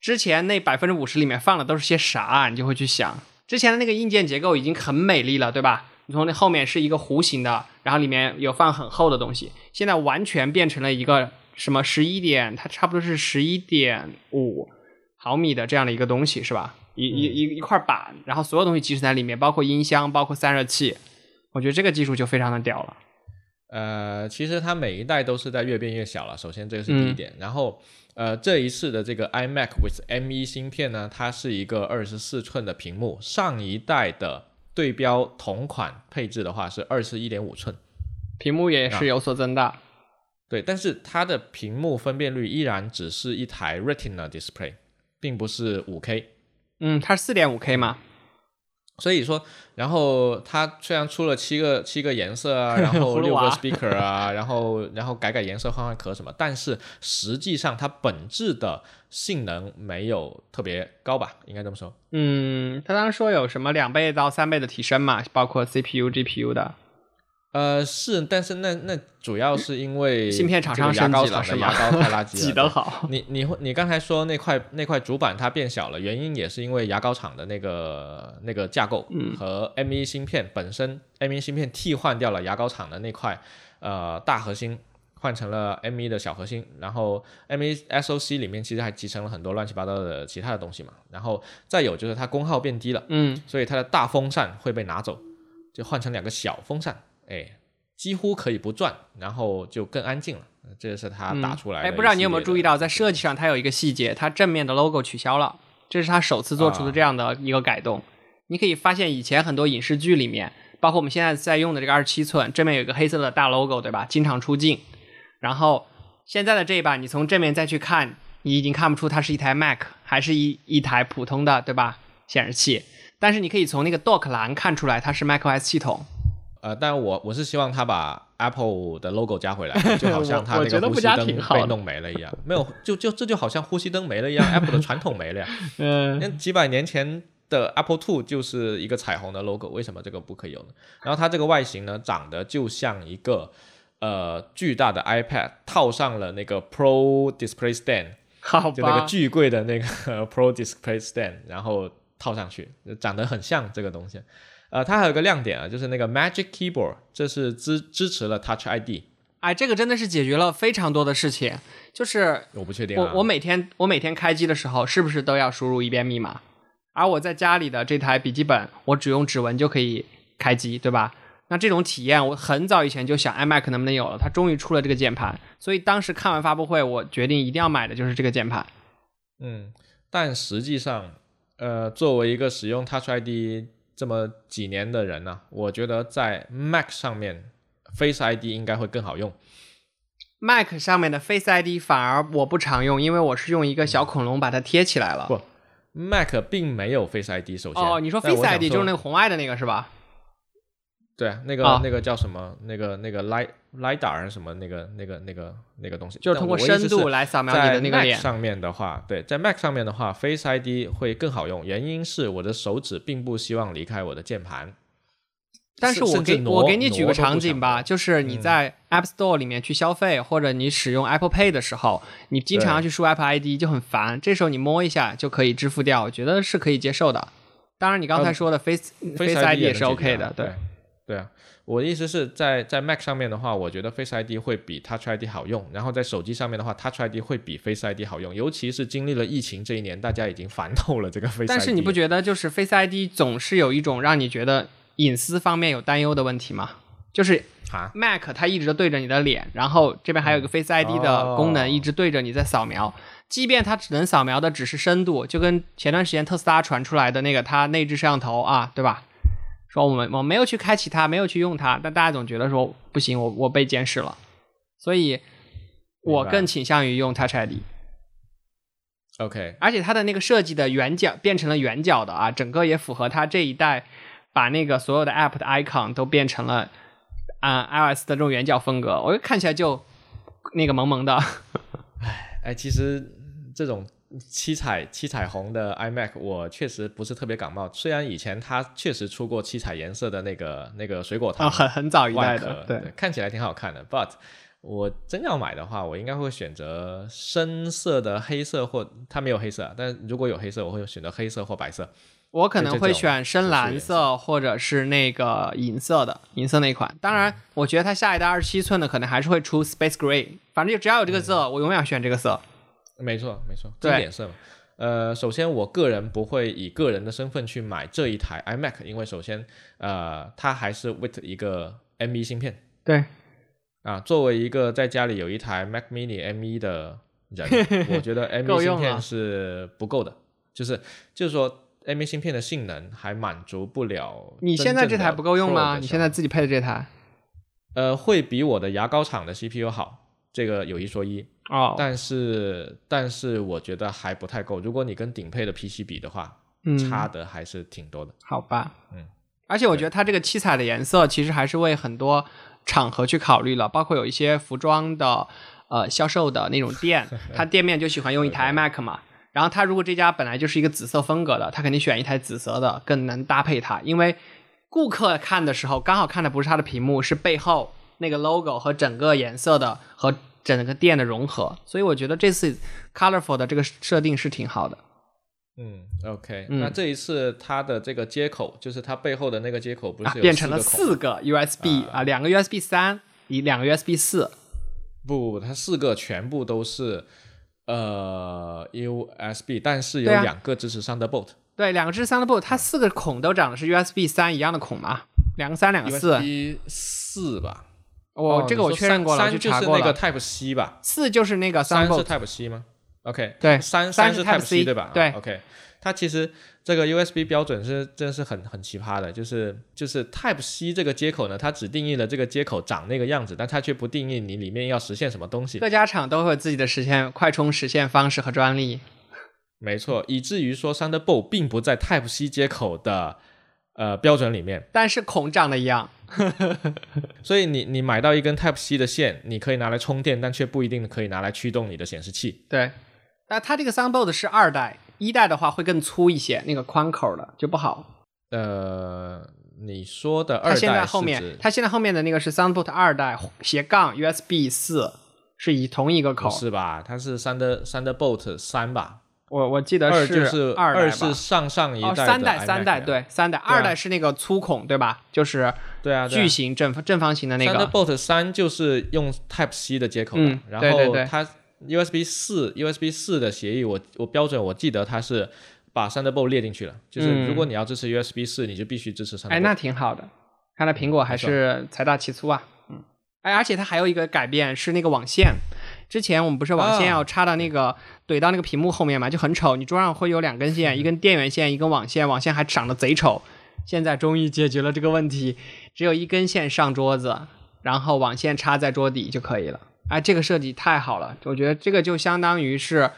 之前那百分之五十里面放的都是些啥啊？你就会去想，之前的那个硬件结构已经很美丽了，对吧？你从那后面是一个弧形的，然后里面有放很厚的东西，现在完全变成了一个什么十一点，它差不多是十一点五毫米的这样的一个东西，是吧？一一一一块板，然后所有东西集成在里面，包括音箱，包括散热器，我觉得这个技术就非常的屌了。呃，其实它每一代都是在越变越小了。首先，这个是第一点。然后，呃，这一次的这个 iMac with M1 芯片呢，它是一个二十四寸的屏幕。上一代的对标同款配置的话是二十一点五寸，屏幕也是有所增大，对，但是它的屏幕分辨率依然只是一台 Retina display，并不是五 K。嗯，它是四点五 K 嘛，所以说，然后它虽然出了七个七个颜色啊，(laughs) 然后六个 speaker 啊，然后然后改改颜色、换换壳什么，但是实际上它本质的性能没有特别高吧，应该这么说。嗯，他当时说有什么两倍到三倍的提升嘛，包括 CPU、GPU 的。呃，是，但是那那主要是因为芯片厂商升级了是吗厂的牙膏太垃圾了，(laughs) 挤得好，你你会你刚才说那块那块主板它变小了，原因也是因为牙膏厂的那个那个架构嗯。和 M1 芯片本身、M1 芯片替换掉了牙膏厂的那块呃大核心，换成了 M1 的小核心，然后 M1 SoC 里面其实还集成了很多乱七八糟的其他的东西嘛，然后再有就是它功耗变低了，嗯，所以它的大风扇会被拿走，就换成两个小风扇，哎，几乎可以不转，然后就更安静了。这是它打出来的、哎，不知道你有没有注意到，在设计上它有一个细节，它正面的 logo 取消了，这是它首次做出的这样的一个改动。你可以发现，以前很多影视剧里面，包括我们现在在用的这个二十七寸，正面有一个黑色的大 logo，对吧？经常出镜。然后现在的这一版，你从正面再去看，你已经看不出它是一台 Mac，还是一一台普通的，对吧？显示器。但是你可以从那个 dock 栏看出来，它是 macOS 系统。呃，但我我是希望他把 Apple 的 logo 加回来，就好像它 (laughs) 我我觉得不那个呼吸灯被弄没了一样。没有，就就这就好像呼吸灯没了一样，Apple 的传统没了呀。(laughs) 嗯那几百年前的 Apple Two 就是一个彩虹的 logo，为什么这个不可以有呢？然后它这个外形呢，长得就像一个呃巨大的 iPad 套上了那个 Pro Display Stand，(laughs) 好就那个，巨贵的那个 Pro Display Stand，然后套上去，长得很像这个东西。呃，它还有个亮点啊，就是那个 Magic Keyboard，这是支支持了 Touch ID，哎，这个真的是解决了非常多的事情，就是我不确定啊。我我每天我每天开机的时候，是不是都要输入一遍密码？而我在家里的这台笔记本，我只用指纹就可以开机，对吧？那这种体验，我很早以前就想 iMac 能不能有了，它终于出了这个键盘，所以当时看完发布会，我决定一定要买的就是这个键盘。嗯，但实际上，呃，作为一个使用 Touch ID 这么几年的人呢、我觉得在 Mac 上面 Face ID 应该会更好用。Mac 上面的 Face ID 反而我不常用，因为我是用一个小恐龙把它贴起来了。不 Mac 并没有 Face ID，首先哦，你说 Face 想 ID 就是那个红外的那个是吧？对啊，那个、啊那个叫什么？那个那个 lidar 还是什么？那个那个那个那个东西，就是通过深度来扫描你的那个脸。上面的话，对，在 Mac 上面的话，Face ID 会更好用，原因是我的手指并不希望离开我的键盘。但是我给我给你举个场景吧，就是你在 App Store 里面去消费，或者你使用 Apple Pay 的时候，你经常要去输 Apple ID 就很烦，这时候你摸一下就可以支付掉，我觉得是可以接受的。当然，你刚才呃说的 Face、Face ID 也是 OK 啊的，对对。对啊，我的意思是在在 Mac 上面的话，我觉得 Face ID 会比 Touch ID 好用，然后在手机上面的话，Touch ID 会比 Face ID 好用，尤其是经历了疫情这一年，大家已经烦透了这个 Face ID。但是你不觉得就是 Face ID 总是有一种让你觉得隐私方面有担忧的问题吗？就是啊，Mac 它一直都对着你的脸，然后这边还有一个 Face ID 的功能哦一直对着你在扫描。即便它只能扫描的只是深度，就跟前段时间特斯拉传出来的那个它内置摄像头啊，对吧？说我们我没有去开启它，没有去用它，但大家总觉得说不行，我我被监视了，所以我更倾向于用 Touch ID。OK，而且它的那个设计的圆角变成了圆角的啊，整个也符合它这一代把那个所有的 App 的 icon 都变成了啊、iOS 的这种圆角风格，我就看起来就那个萌萌的。(laughs) 哎，其实这种七彩七彩虹的 iMac 我确实不是特别感冒，虽然以前它确实出过七彩颜色的那个那个水果糖啊，很很早一代的，壳，对，看起来挺好看的。But 我真要买的话，我应该会选择深色的黑色或它没有黑色啊，但如果有黑色，我会选择黑色或白色。我可能会选深蓝色或者是那个银色的银色那款。当然，我觉得它下一代二十七寸的可能还是会出 Space Gray，反正就只要有这个色，我永远选这个色。没错，没错，对经典色嘛。呃，首先我个人不会以个人的身份去买这一台 iMac，因为首先，呃，它还是 with 一个 M1 芯片对，啊。作为一个在家里有一台 Mac Mini M1 的人，我觉得 (laughs) M1 芯片是不够的，就是就是说 M1 芯片的性能还满足不了。你现在这台不够用吗？你现在在自己配的这台？呃会比我的牙膏厂的 CPU 好，这个有一说一。哦，但是但是我觉得还不太够。如果你跟顶配的 PC 比的话，嗯，差的还是挺多的。好吧，嗯，而且我觉得它这个七彩的颜色其实还是为很多场合去考虑了，包括有一些服装的呃销售的那种店，(laughs) 它店面就喜欢用一台 iMac 嘛。然后它如果这家本来就是一个紫色风格的，它肯定选一台紫色的，更能搭配它。因为顾客看的时候，刚好看的不是它的屏幕，是背后那个 logo 和整个颜色的和整个店的融合。所以我觉得这次 colorful 的这个设定是挺好的。嗯，OK，、嗯那这一次它的这个接口，就是它背后的那个接口，不是有啊变成了四个 USB 啊，两个 USB 三，一两个 USB 四。不不，它四个全部都是呃 USB，但是有两个支持 Thunderbolt。对，两个支持 Thunderbolt，它四个孔都长的是 USB 三一样的孔嘛，两个三，两个四。USB 四吧？我、这个我确认过了，我三三就是。那个 Type C 吧？四就是那个三是 Thunderbolt，Type C 吗？OK，对三是三是 Type C 对吧？对啊，OK，它其实这个 USB 标准是真是很很奇葩的，就是就是 Type C 这个接口呢，它只定义了这个接口长那个样子，但它却不定义你里面要实现什么东西。各家厂都会有自己的实现快充实现方式和专利。没错，以至于说 Thunderbolt 并不在 Type C 接口的呃标准里面，但是孔长得一样，(laughs) 所以你你买到一根 Type C 的线，你可以拿来充电，但却不一定可以拿来驱动你的显示器。对。那它这个 Thunderbolt 是二代，一代的话会更粗一些，那个宽口的就不好。呃，你说的二代它现在后面，它现在后面的那个是 Thunderbolt 二代斜杠 USB 四，是以同一个口。是吧？它是 Thunder Thunderbolt 三吧？我我记得二就是二是上上一代哦，三代三代对三代，二代是那个粗孔对吧？就是对啊，巨型正正方形的那个。Thunderbolt 三就是用 Type C 的接口的，嗯然对对对后它 USB 四 USB 四的协议我我标准我记得它是把 Thunderbolt 列进去了，就是嗯如果你要支持 USB 四，你就必须支持 Thunderbolt。哎，那挺好的。看来苹果还是财大气粗啊。嗯，哎，而且它还有一个改变是那个网线。之前我们不是网线啊要插到那个、怼到那个屏幕后面嘛，就很丑。你桌上会有两根线，一根电源线，一根网线，网线还长得贼丑。现在终于解决了这个问题，只有一根线上桌子，然后网线插在桌底就可以了。哎，这个设计太好了，我觉得这个就相当于是，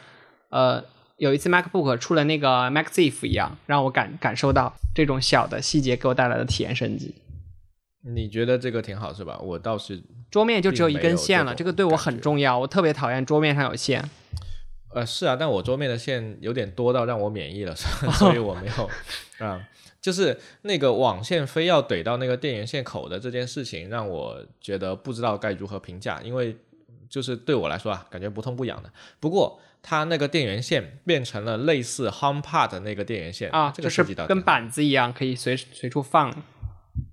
呃，有一次 MacBook 出了那个 MacZif 一样，让我感感受到这种小的细节给我带来的体验升级。你觉得这个挺好是吧？我倒是桌面就只有一根线了，这个对我很重要，我特别讨厌桌面上有线。呃是啊，但我桌面的线有点多到让我免疫了，(laughs) 所以我没有啊。就是那个网线非要怼到那个电源线口的这件事情，让我觉得不知道该如何评价，因为就是对我来说啊，感觉不痛不痒的。不过它那个电源线变成了类似 HomePod 的那个电源线啊，这个是设计到跟板子一样，可以随随处放。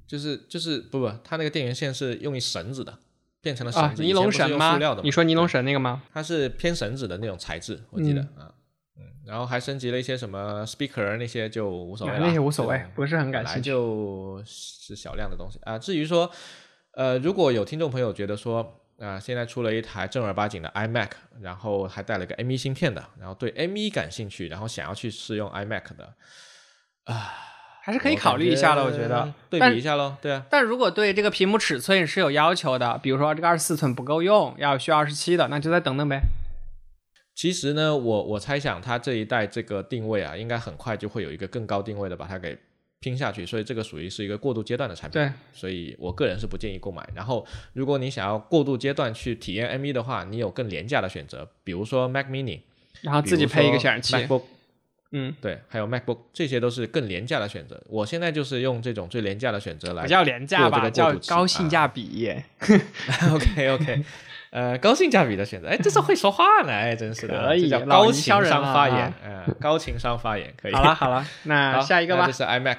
就是就是不不，它那个电源线是用于绳子的，变成了啊，绳子。尼龙绳吗？你说尼龙绳那个吗？它是偏绳子的那种材质，我记得嗯啊，嗯，然后还升级了一些什么 speaker 那些就无所谓啊了，那些无所谓不是很感兴趣就是小量的东西啊。至于说，呃，如果有听众朋友觉得说，啊、现在出了一台正儿八经的 iMac，然后还带了个 M1 芯片的，然后对 M1 感兴趣，然后想要去试用 iMac 的，还是可以考虑一下的，我觉得。对比一下喽，对啊，但如果对这个屏幕尺寸是有要求的，比如说这个二十四寸不够用，要需要二十七的，那就再等等呗。其实呢，我我猜想它这一代这个定位啊，应该很快就会有一个更高定位的把它给拼下去，所以这个属于是一个过渡阶段的产品。对，所以我个人是不建议购买。然后，如果你想要过渡阶段去体验 M1 的话，你有更廉价的选择，比如说 Mac Mini，然后自己配一个显示器。，MacBook，嗯，对，还有 MacBook，这些都是更廉价的选择。我现在就是用这种最廉价的选择来比较廉价吧，叫高性价比。OK (laughs) OK，呃，高性价比的选择，哎，这是会说话呢，哎，真是的，可以这叫高情商发言啊，嗯、高情商发言可以。好了好了，(laughs) 那，下一个吧那这。是 iMac，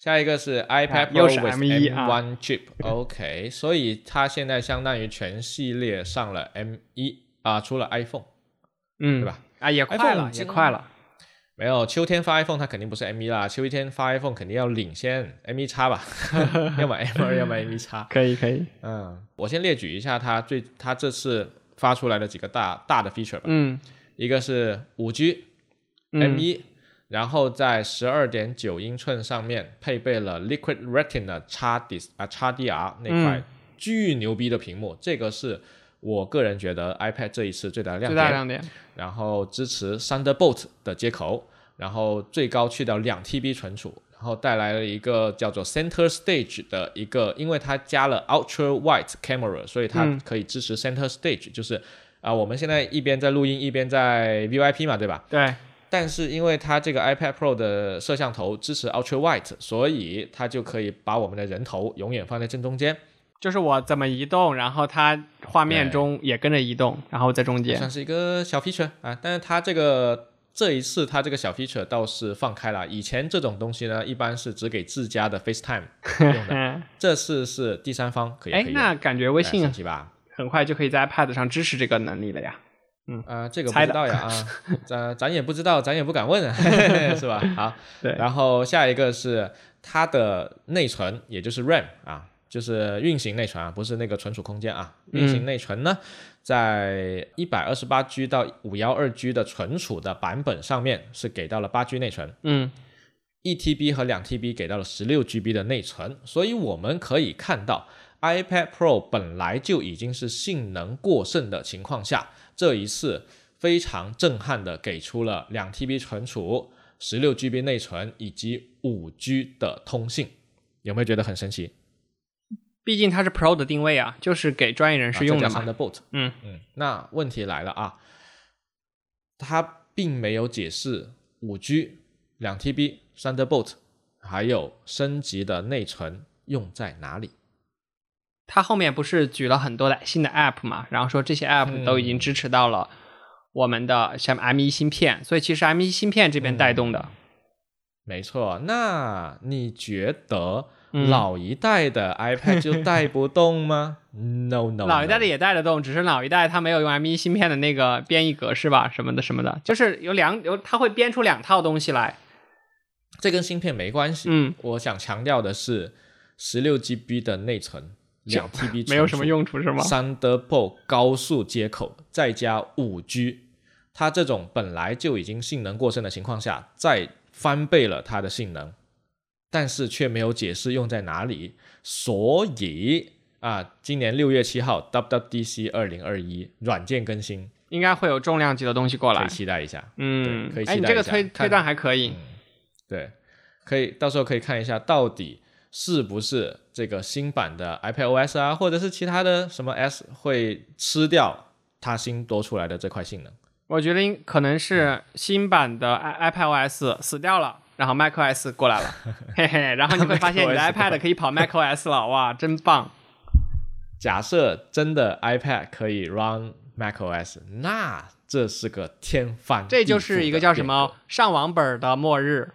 下一个是 iPad Pro 是 with M1 啊 M1 chip。OK，所以它现在相当于全系列上了 M1 啊，除了 iPhone 嗯，对吧？啊，也快了，也快了。没有，秋天发 iPhone 它肯定不是 M1 啦，秋天发 iPhone 肯定要领先 M1 叉吧，(laughs) 要么 M2，要么 M1 叉。可以可以。嗯，我先列举一下它最它这次发出来的几个大大的 feature 吧。嗯一个是五 G 嗯 M1，、然后在十二点九英寸上面配备了 Liquid Retina 叉 D 啊叉 DR 那块嗯巨牛逼的屏幕，这个是我个人觉得 iPad 这一次最大的亮点。最大亮点。然后支持 Thunderbolt 的接口，然后最高去掉两 TB 存储，然后带来了一个叫做 Center Stage 的一个，因为它加了 Ultra Wide Camera，所以它嗯可以支持 Center Stage，、就是啊、我们现在一边在录音一边在 VIP 嘛，对吧？对，但是因为它这个 iPad Pro 的摄像头支持 Ultra Wide，所以它就可以把我们的人头永远放在正中间，就是我怎么移动，然后它画面中也跟着移动，然后在中间。算是一个小 feature 啊。但是它这个这一次它这个小 feature 倒是放开了，以前这种东西呢，一般是只给自家的 FaceTime 用的，(laughs) 嗯，这次是第三方可以哎那感觉微哎信神奇吧？很快就可以在 iPad 上支持这个能力了呀。嗯啊、这个不知道呀 (laughs) 啊，咱咱也不知道，咱也不敢问，啊，(laughs) 是吧？好，对然后下一个是它的内存，也就是 RAM 啊，就是运行内存啊，不是那个存储空间啊。运行内存呢，在一百二十八 G 到五幺二 G 的存储的版本上面是给到了八 G 内存，嗯，一 TB 和两 TB 给到了十六 GB 的内存，所以我们可以看到 iPad Pro 本来就已经是性能过剩的情况下，这一次非常震撼的给出了两 TB 存储、十六 GB 内存以及五 G 的通信，有没有觉得很神奇？毕竟它是 Pro 的定位啊，就是给专业人士用的啊、再加嘛。Thunderbolt，嗯嗯，那问题来了啊，它并没有解释五 G、两 TB、Thunderbolt 还有升级的内存用在哪里。它后面不是举了很多的新的 App 嘛，然后说这些 App 都已经支持到了我们的像 M1 芯片，所以其实 M1 芯片这边带动的。没错，那你觉得嗯老一代的 (laughs) iPad 就带不动吗？No No，老一代的也带得动，只是老一代它没有用 M1 芯片的那个编译格式吧，什么的什么的，就是有两有它会编出两套东西来。这跟芯片没关系。嗯，我想强调的是，十六 GB 的内存，两 TB 没有什么用处是吗？Thunderbolt 高速接口再加五 G，它这种本来就已经性能过剩的情况下，再翻倍了它的性能，但是却没有解释用在哪里，所以啊，今年六月七号 WWDC 二零二一软件更新，应该会有重量级的东西过来可以。期待一下。嗯可以，哎，期待一下你这个推推断还可以。对，可以到时候可以看一下到底是不是这个新版的 iPadOS 啊，或者是其他的什么 S 会吃掉它新多出来的这块性能。我觉得应可能是新版的 i iPadOS 死掉了，然后 macOS 过来了，(laughs) 嘿嘿，然后你会发现你的 (laughs) iPad 可以跑 macOS 了，(laughs) 哇，真棒！假设真的 iPad 可以 run macOS，那这是个天翻这就是一个叫什么上网本的末日。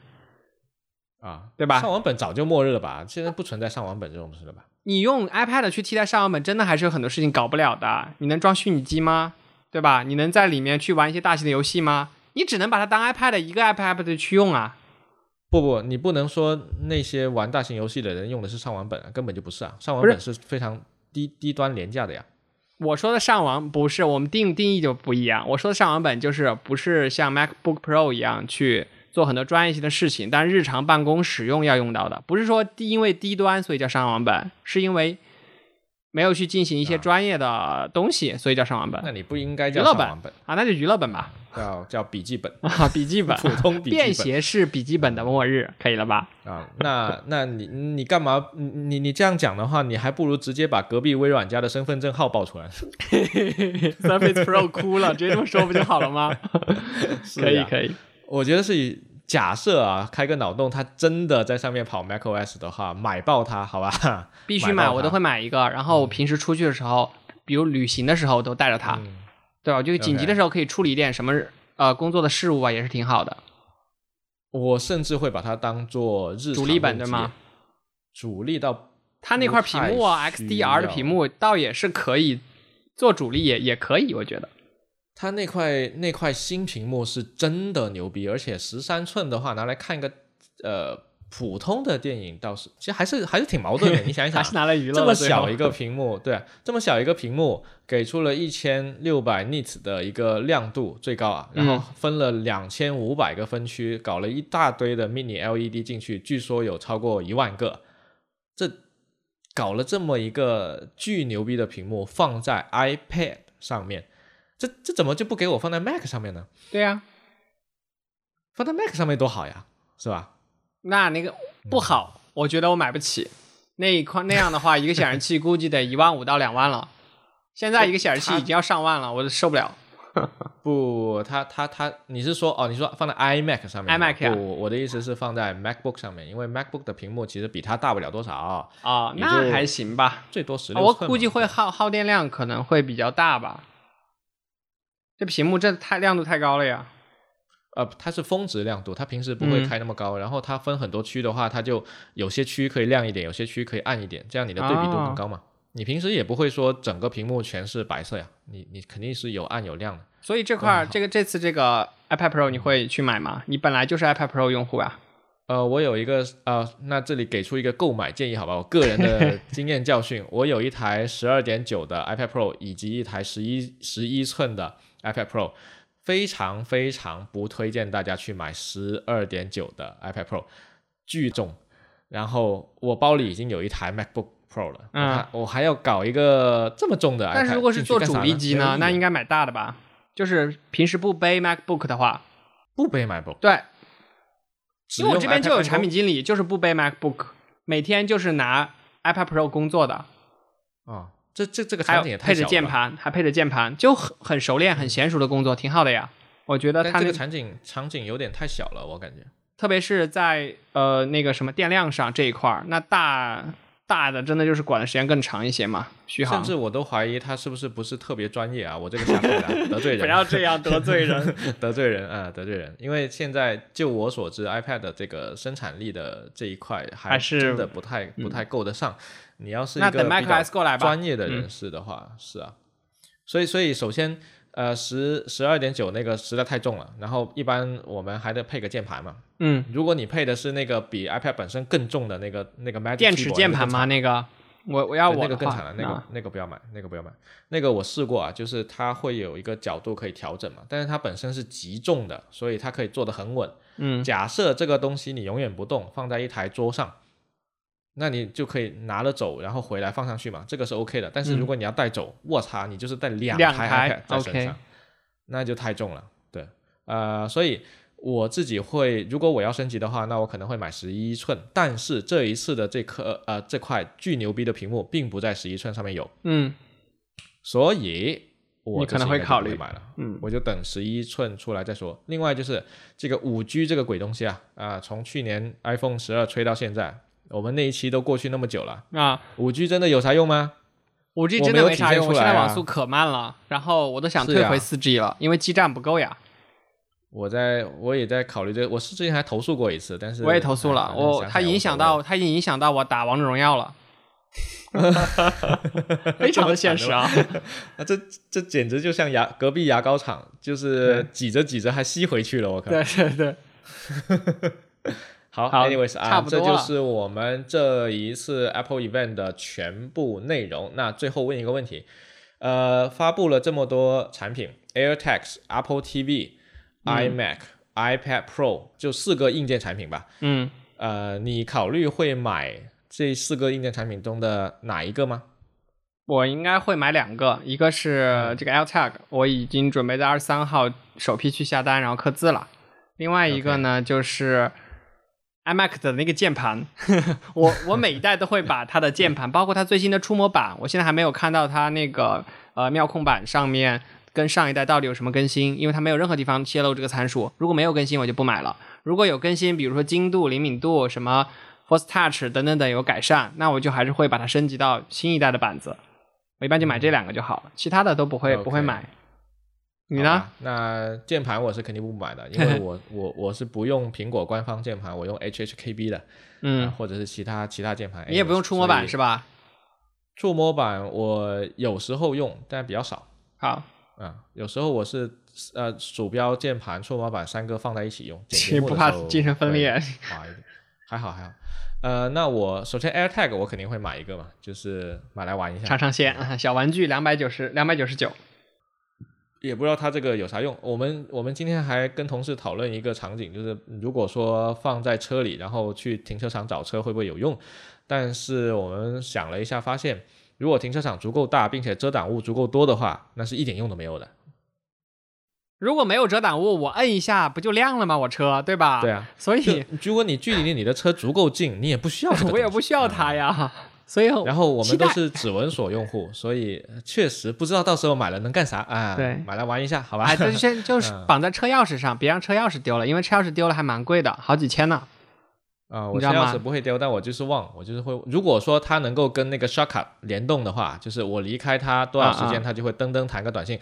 啊，对吧上网本早就末日了吧？现在不存在上网本这种事了吧？你用 iPad 去替代上网本，真的还是有很多事情搞不了的。你能装虚拟机吗？对吧？你能在里面去玩一些大型的游戏吗？你只能把它当 iPad 一个 iPad 的去用啊。不不，你不能说那些玩大型游戏的人用的是上网本啊，根本就不是啊，上网本是非常低低端廉价的呀。我说的上网不是我们定定义就不一样。我说的上网本就是不是像 MacBook Pro 一样去做很多专业性的事情，但日常办公使用要用到的，不是说低因为低端所以叫上网本，是因为没有去进行一些专业的东西，所以叫上网本。那你不应该叫娱乐本上网本，啊，那就娱乐本吧，叫叫笔记本，啊，笔记本，(laughs) 普通笔记本便携式笔记本的末日，可以了吧？啊。那那你你干嘛？你你你这样讲的话，你还不如直接把隔壁微软家的身份证号报出来。(laughs) Surface Pro 哭了，直接这么说不就好了吗？(laughs) 可以呀可以，我觉得是以假设啊，开个脑洞，他真的在上面跑 macOS 的话，买爆它，好吧？必须买，买我都会买一个。然后我平时出去的时候，比如旅行的时候都带着它，嗯对吧？就紧急的时候可以处理一点什么呃工作的事务啊，也是挺好的。我甚至会把它当做日主力本对吗？主力到它那块屏幕啊，XDR 的屏幕倒也是可以做主力也，也可以，我觉得。它那块那块新屏幕是真的牛逼，而且十三寸的话拿来看一个呃普通的电影倒是，其实还是还是挺矛盾的。(laughs) 你想一想还是，拿来娱乐这么小一个屏幕，对啊，这么小一个屏幕，给出了一千六百 nits 的一个亮度最高啊，然后嗯分了两千五百个分区，搞了一大堆的 mini LED 进去，据说有超过一万个，这搞了这么一个巨牛逼的屏幕放在 iPad 上面，这这怎么就不给我放在 Mac 上面呢？对呀、放在 Mac 上面多好呀，是吧？那那个不好，我觉得我买不起。那一块那样的话，一个显示器估计得一万五到两万了。现在一个显示器已经要上万了，我受不了。(laughs) 不，他他他，你是说哦？你说放在 iMac 上面 iMac 呀不，我的意思是放在 MacBook 上面，因为 MacBook 的屏幕其实比它大不了多少，啊，那还行吧。最多十六寸嘛。估计会耗耗电量可能会比较大吧。这屏幕这太亮度太高了呀。呃，它是峰值亮度，它平时不会嗯开那么高。然后它分很多区的话，它就有些区可以亮一点，有些区可以暗一点，这样你的对比度哦更高嘛。你平时也不会说整个屏幕全是白色呀，你你肯定是有暗有亮的。所以这块儿这个这次这个 iPad Pro 你会去买吗？你本来就是 iPad Pro 用户啊。呃，我有一个呃，那这里给出一个购买建议，好吧？我个人的 (laughs) 经验教训，我有一台十二点九的 iPad Pro 以及一台十一十一寸的 iPad Pro，非常非常不推荐大家去买十二点九的 iPad Pro，巨重。然后我包里已经有一台 MacBook Pro 了，嗯。我还要搞一个这么重的 iPad 但是如果是做主力机呢，那应该买大的吧？就是平时不背 MacBook 的话，不背 MacBook，对，因为我这边就有产品经理，就是不背 MacBook，每天就是拿 iPad Pro 工作的，啊，这这这个场景也太配着小了吧。键盘，还配着键盘，就很很熟练、很娴熟的工作，挺好的呀。我觉得但它那这个场景场景有点太小了，我感觉。特别是在呃那个什么电量上这一块儿，那大大的真的就是管的时间更长一些嘛，续航。甚至我都怀疑他是不是不是特别专业啊！我这个下配的得罪人，(laughs) 不要这样 (laughs) 得罪人。得罪人啊、得罪人。因为现在就我所知，iPad 的这个生产力的这一块还还是嗯真的不太不太够得上。你要是一个比较。专业的人士的话，是啊。所以所以首先呃十十二点九那个实在太重了，然后一般我们还得配个键盘嘛。嗯，如果你配的是那个比 iPad 本身更重的那个那个 Magic 电池键盘吗？那个我我要我那个更惨了，那个啊那个不要买，那个不要买。那个我试过啊，就是它会有一个角度可以调整嘛，但是它本身是极重的，所以它可以做得很稳。嗯假设这个东西你永远不动，放在一台桌上，那你就可以拿了走，然后回来放上去嘛，这个是 OK 的。但是如果你要带走，我操，你就是带两台 iPad 在身上，那就太重了。对，呃，所以我自己会，如果我要升级的话，那我可能会买十一寸。但是这一次的这颗呃这块巨牛逼的屏幕，并不在十一寸上面有，嗯所以我可能会考虑买了。嗯我就等十一寸出来再说。另外就是这个五 G 这个鬼东西啊，啊，从去年 iPhone 十二吹到现在，我们那一期都过去那么久了，啊，五 G 真的有啥用吗？五 G 真的没啥用，现在网速可慢了，然后我都想退回四 G 了，因为基站不够呀。我在我也在考虑这个，我是之前还投诉过一次，但是我也投诉了，哎我它影响到它已经影响到我打王者荣耀了，(laughs) 非常的现实啊。(laughs) 啊，(laughs) 这这简直就像牙隔壁牙膏厂，就是挤着挤着还吸回去了，我靠。对对对，好好 a n y w a y s 啊，差不多这就是我们这一次 Apple Event 的全部内容。那最后问一个问题，呃，发布了这么多产品，AirTags、Apple TV、iMac、iPad Pro，就四个硬件产品吧。嗯，呃，你考虑会买这四个硬件产品中的哪一个吗？我应该会买两个，一个是这个 AirTag，我已经准备在二十三号首批去下单，然后刻字了。另外一个呢就是 iMac 的那个键盘，(laughs) 我我每一代都会把它的键盘，(laughs) 包括它最新的触摸板，我现在还没有看到它那个呃妙控板上面跟上一代到底有什么更新，因为它没有任何地方泄露这个参数。如果没有更新，我就不买了；如果有更新，比如说精度、灵敏度、什么 Force Touch 等等等有改善，那我就还是会把它升级到新一代的板子。我一般就买这两个就好了，其他的都不会不会买。你呢？那键盘我是肯定不买的，因为 (laughs) 我我我是不用苹果官方键盘，我用 HHKB 的，嗯啊，或者是其他其他键盘。你也不用触摸板是吧？触摸板我有时候用，但比较少好，啊。有时候我是呃鼠标、键盘、触摸板三个放在一起用，剪你不怕精神分裂？还好还好。呃，那我首先 AirTag 我肯定会买一个嘛，就是买来玩一下尝。尝鲜，啊小玩具两百九十两百九十九。也不知道它这个有啥用。我们我们今天还跟同事讨论一个场景，就是如果说放在车里，然后去停车场找车会不会有用？但是我们想了一下，发现如果停车场足够大，并且遮挡物足够多的话，那是一点用都没有的。如果没有遮挡物，我摁一下不就亮了吗？我车对吧？对啊，所以如果你距离你的车足够近，你也不需要 (laughs) 我也不需要它呀。所以然后我们都是指纹锁用户，所以确实不知道到时候买了能干啥啊？对买来玩一下，好吧？哎，先 (laughs) 就是嗯绑在车钥匙上，别让车钥匙丢了，因为车钥匙丢了还蛮贵的，好几千呢。啊、我车钥匙不会丢，但我就是忘，我就是会。如果说它能够跟那个 shortcut 联动的话，就是我离开它多少时间，它就会噔噔弹个短信，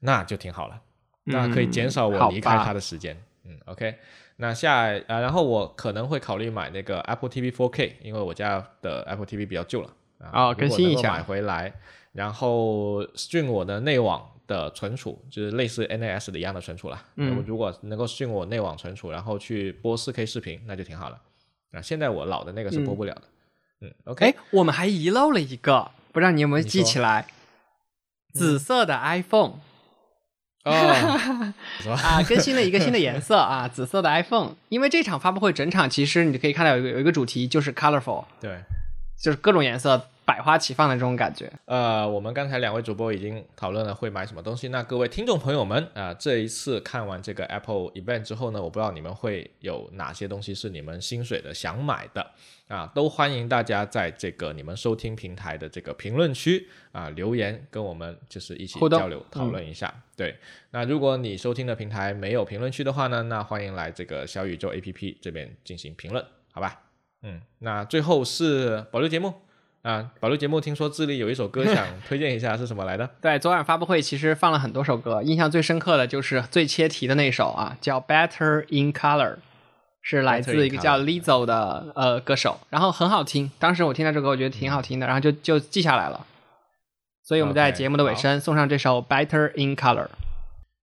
那就挺好了，嗯那可以减少我离开吧它的时间。嗯，OK。那下啊、然后我可能会考虑买那个 Apple TV 4K，因为我家的 Apple TV 比较旧了啊。哦更新一下买回来，然后 stream 我的内网的存储，就是类似 NAS 的一样的存储啦。嗯那如果能够 stream 我内网存储，然后去播 4K 视频，那就挺好了。啊，现在我老的那个是播不了的。嗯 o k 哎，我们还遗漏了一个，不知道你有没有记起来？紫色的 iPhone 哦，(laughs) 啊，更新了一个新的颜色啊，(laughs) 紫色的 iPhone。因为这场发布会整场其实你可以看到有一个有一个主题就是 colorful，对，就是各种颜色百花齐放的这种感觉。呃，我们刚才两位主播已经讨论了会买什么东西。那各位听众朋友们啊、这一次看完这个 Apple Event 之后呢，我不知道你们会有哪些东西是你们心水的想买的啊，都欢迎大家在这个你们收听平台的这个评论区啊留言，跟我们就是一起交流讨论一下。对，那如果你收听的平台没有评论区的话呢，那欢迎来这个小宇宙 APP 这边进行评论，好吧？嗯，那最后是保留节目。啊，保留节目听说智利有一首歌想推荐一下，是什么来的？(laughs) 对，昨晚发布会其实放了很多首歌，印象最深刻的就是最切题的那首啊，叫《Better in Color》，是来自一个叫 Lizzo 的呃歌手，然后很好听。当时我听到这首歌，我觉得挺好听的，然后就就记下来了。所以我们在节目的尾声送上这首《Better in Color》。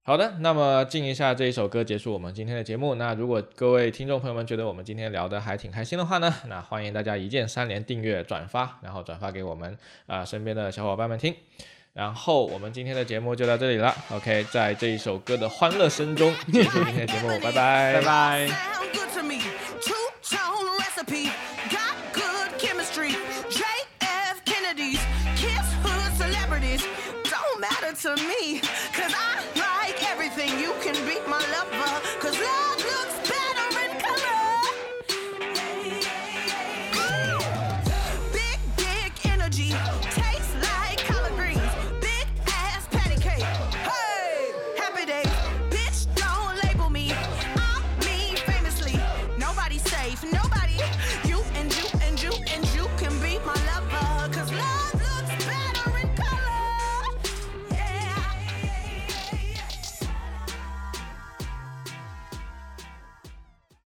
好的，那么静一下这一首歌，结束我们今天的节目。那如果各位听众朋友们觉得我们今天聊的还挺开心的话呢，那欢迎大家一键三连、订阅、转发，然后转发给我们啊、身边的小伙伴们听。然后我们今天的节目就到这里了。OK，在这一首歌的欢乐声中结束今天的节目，拜拜，拜拜。To me.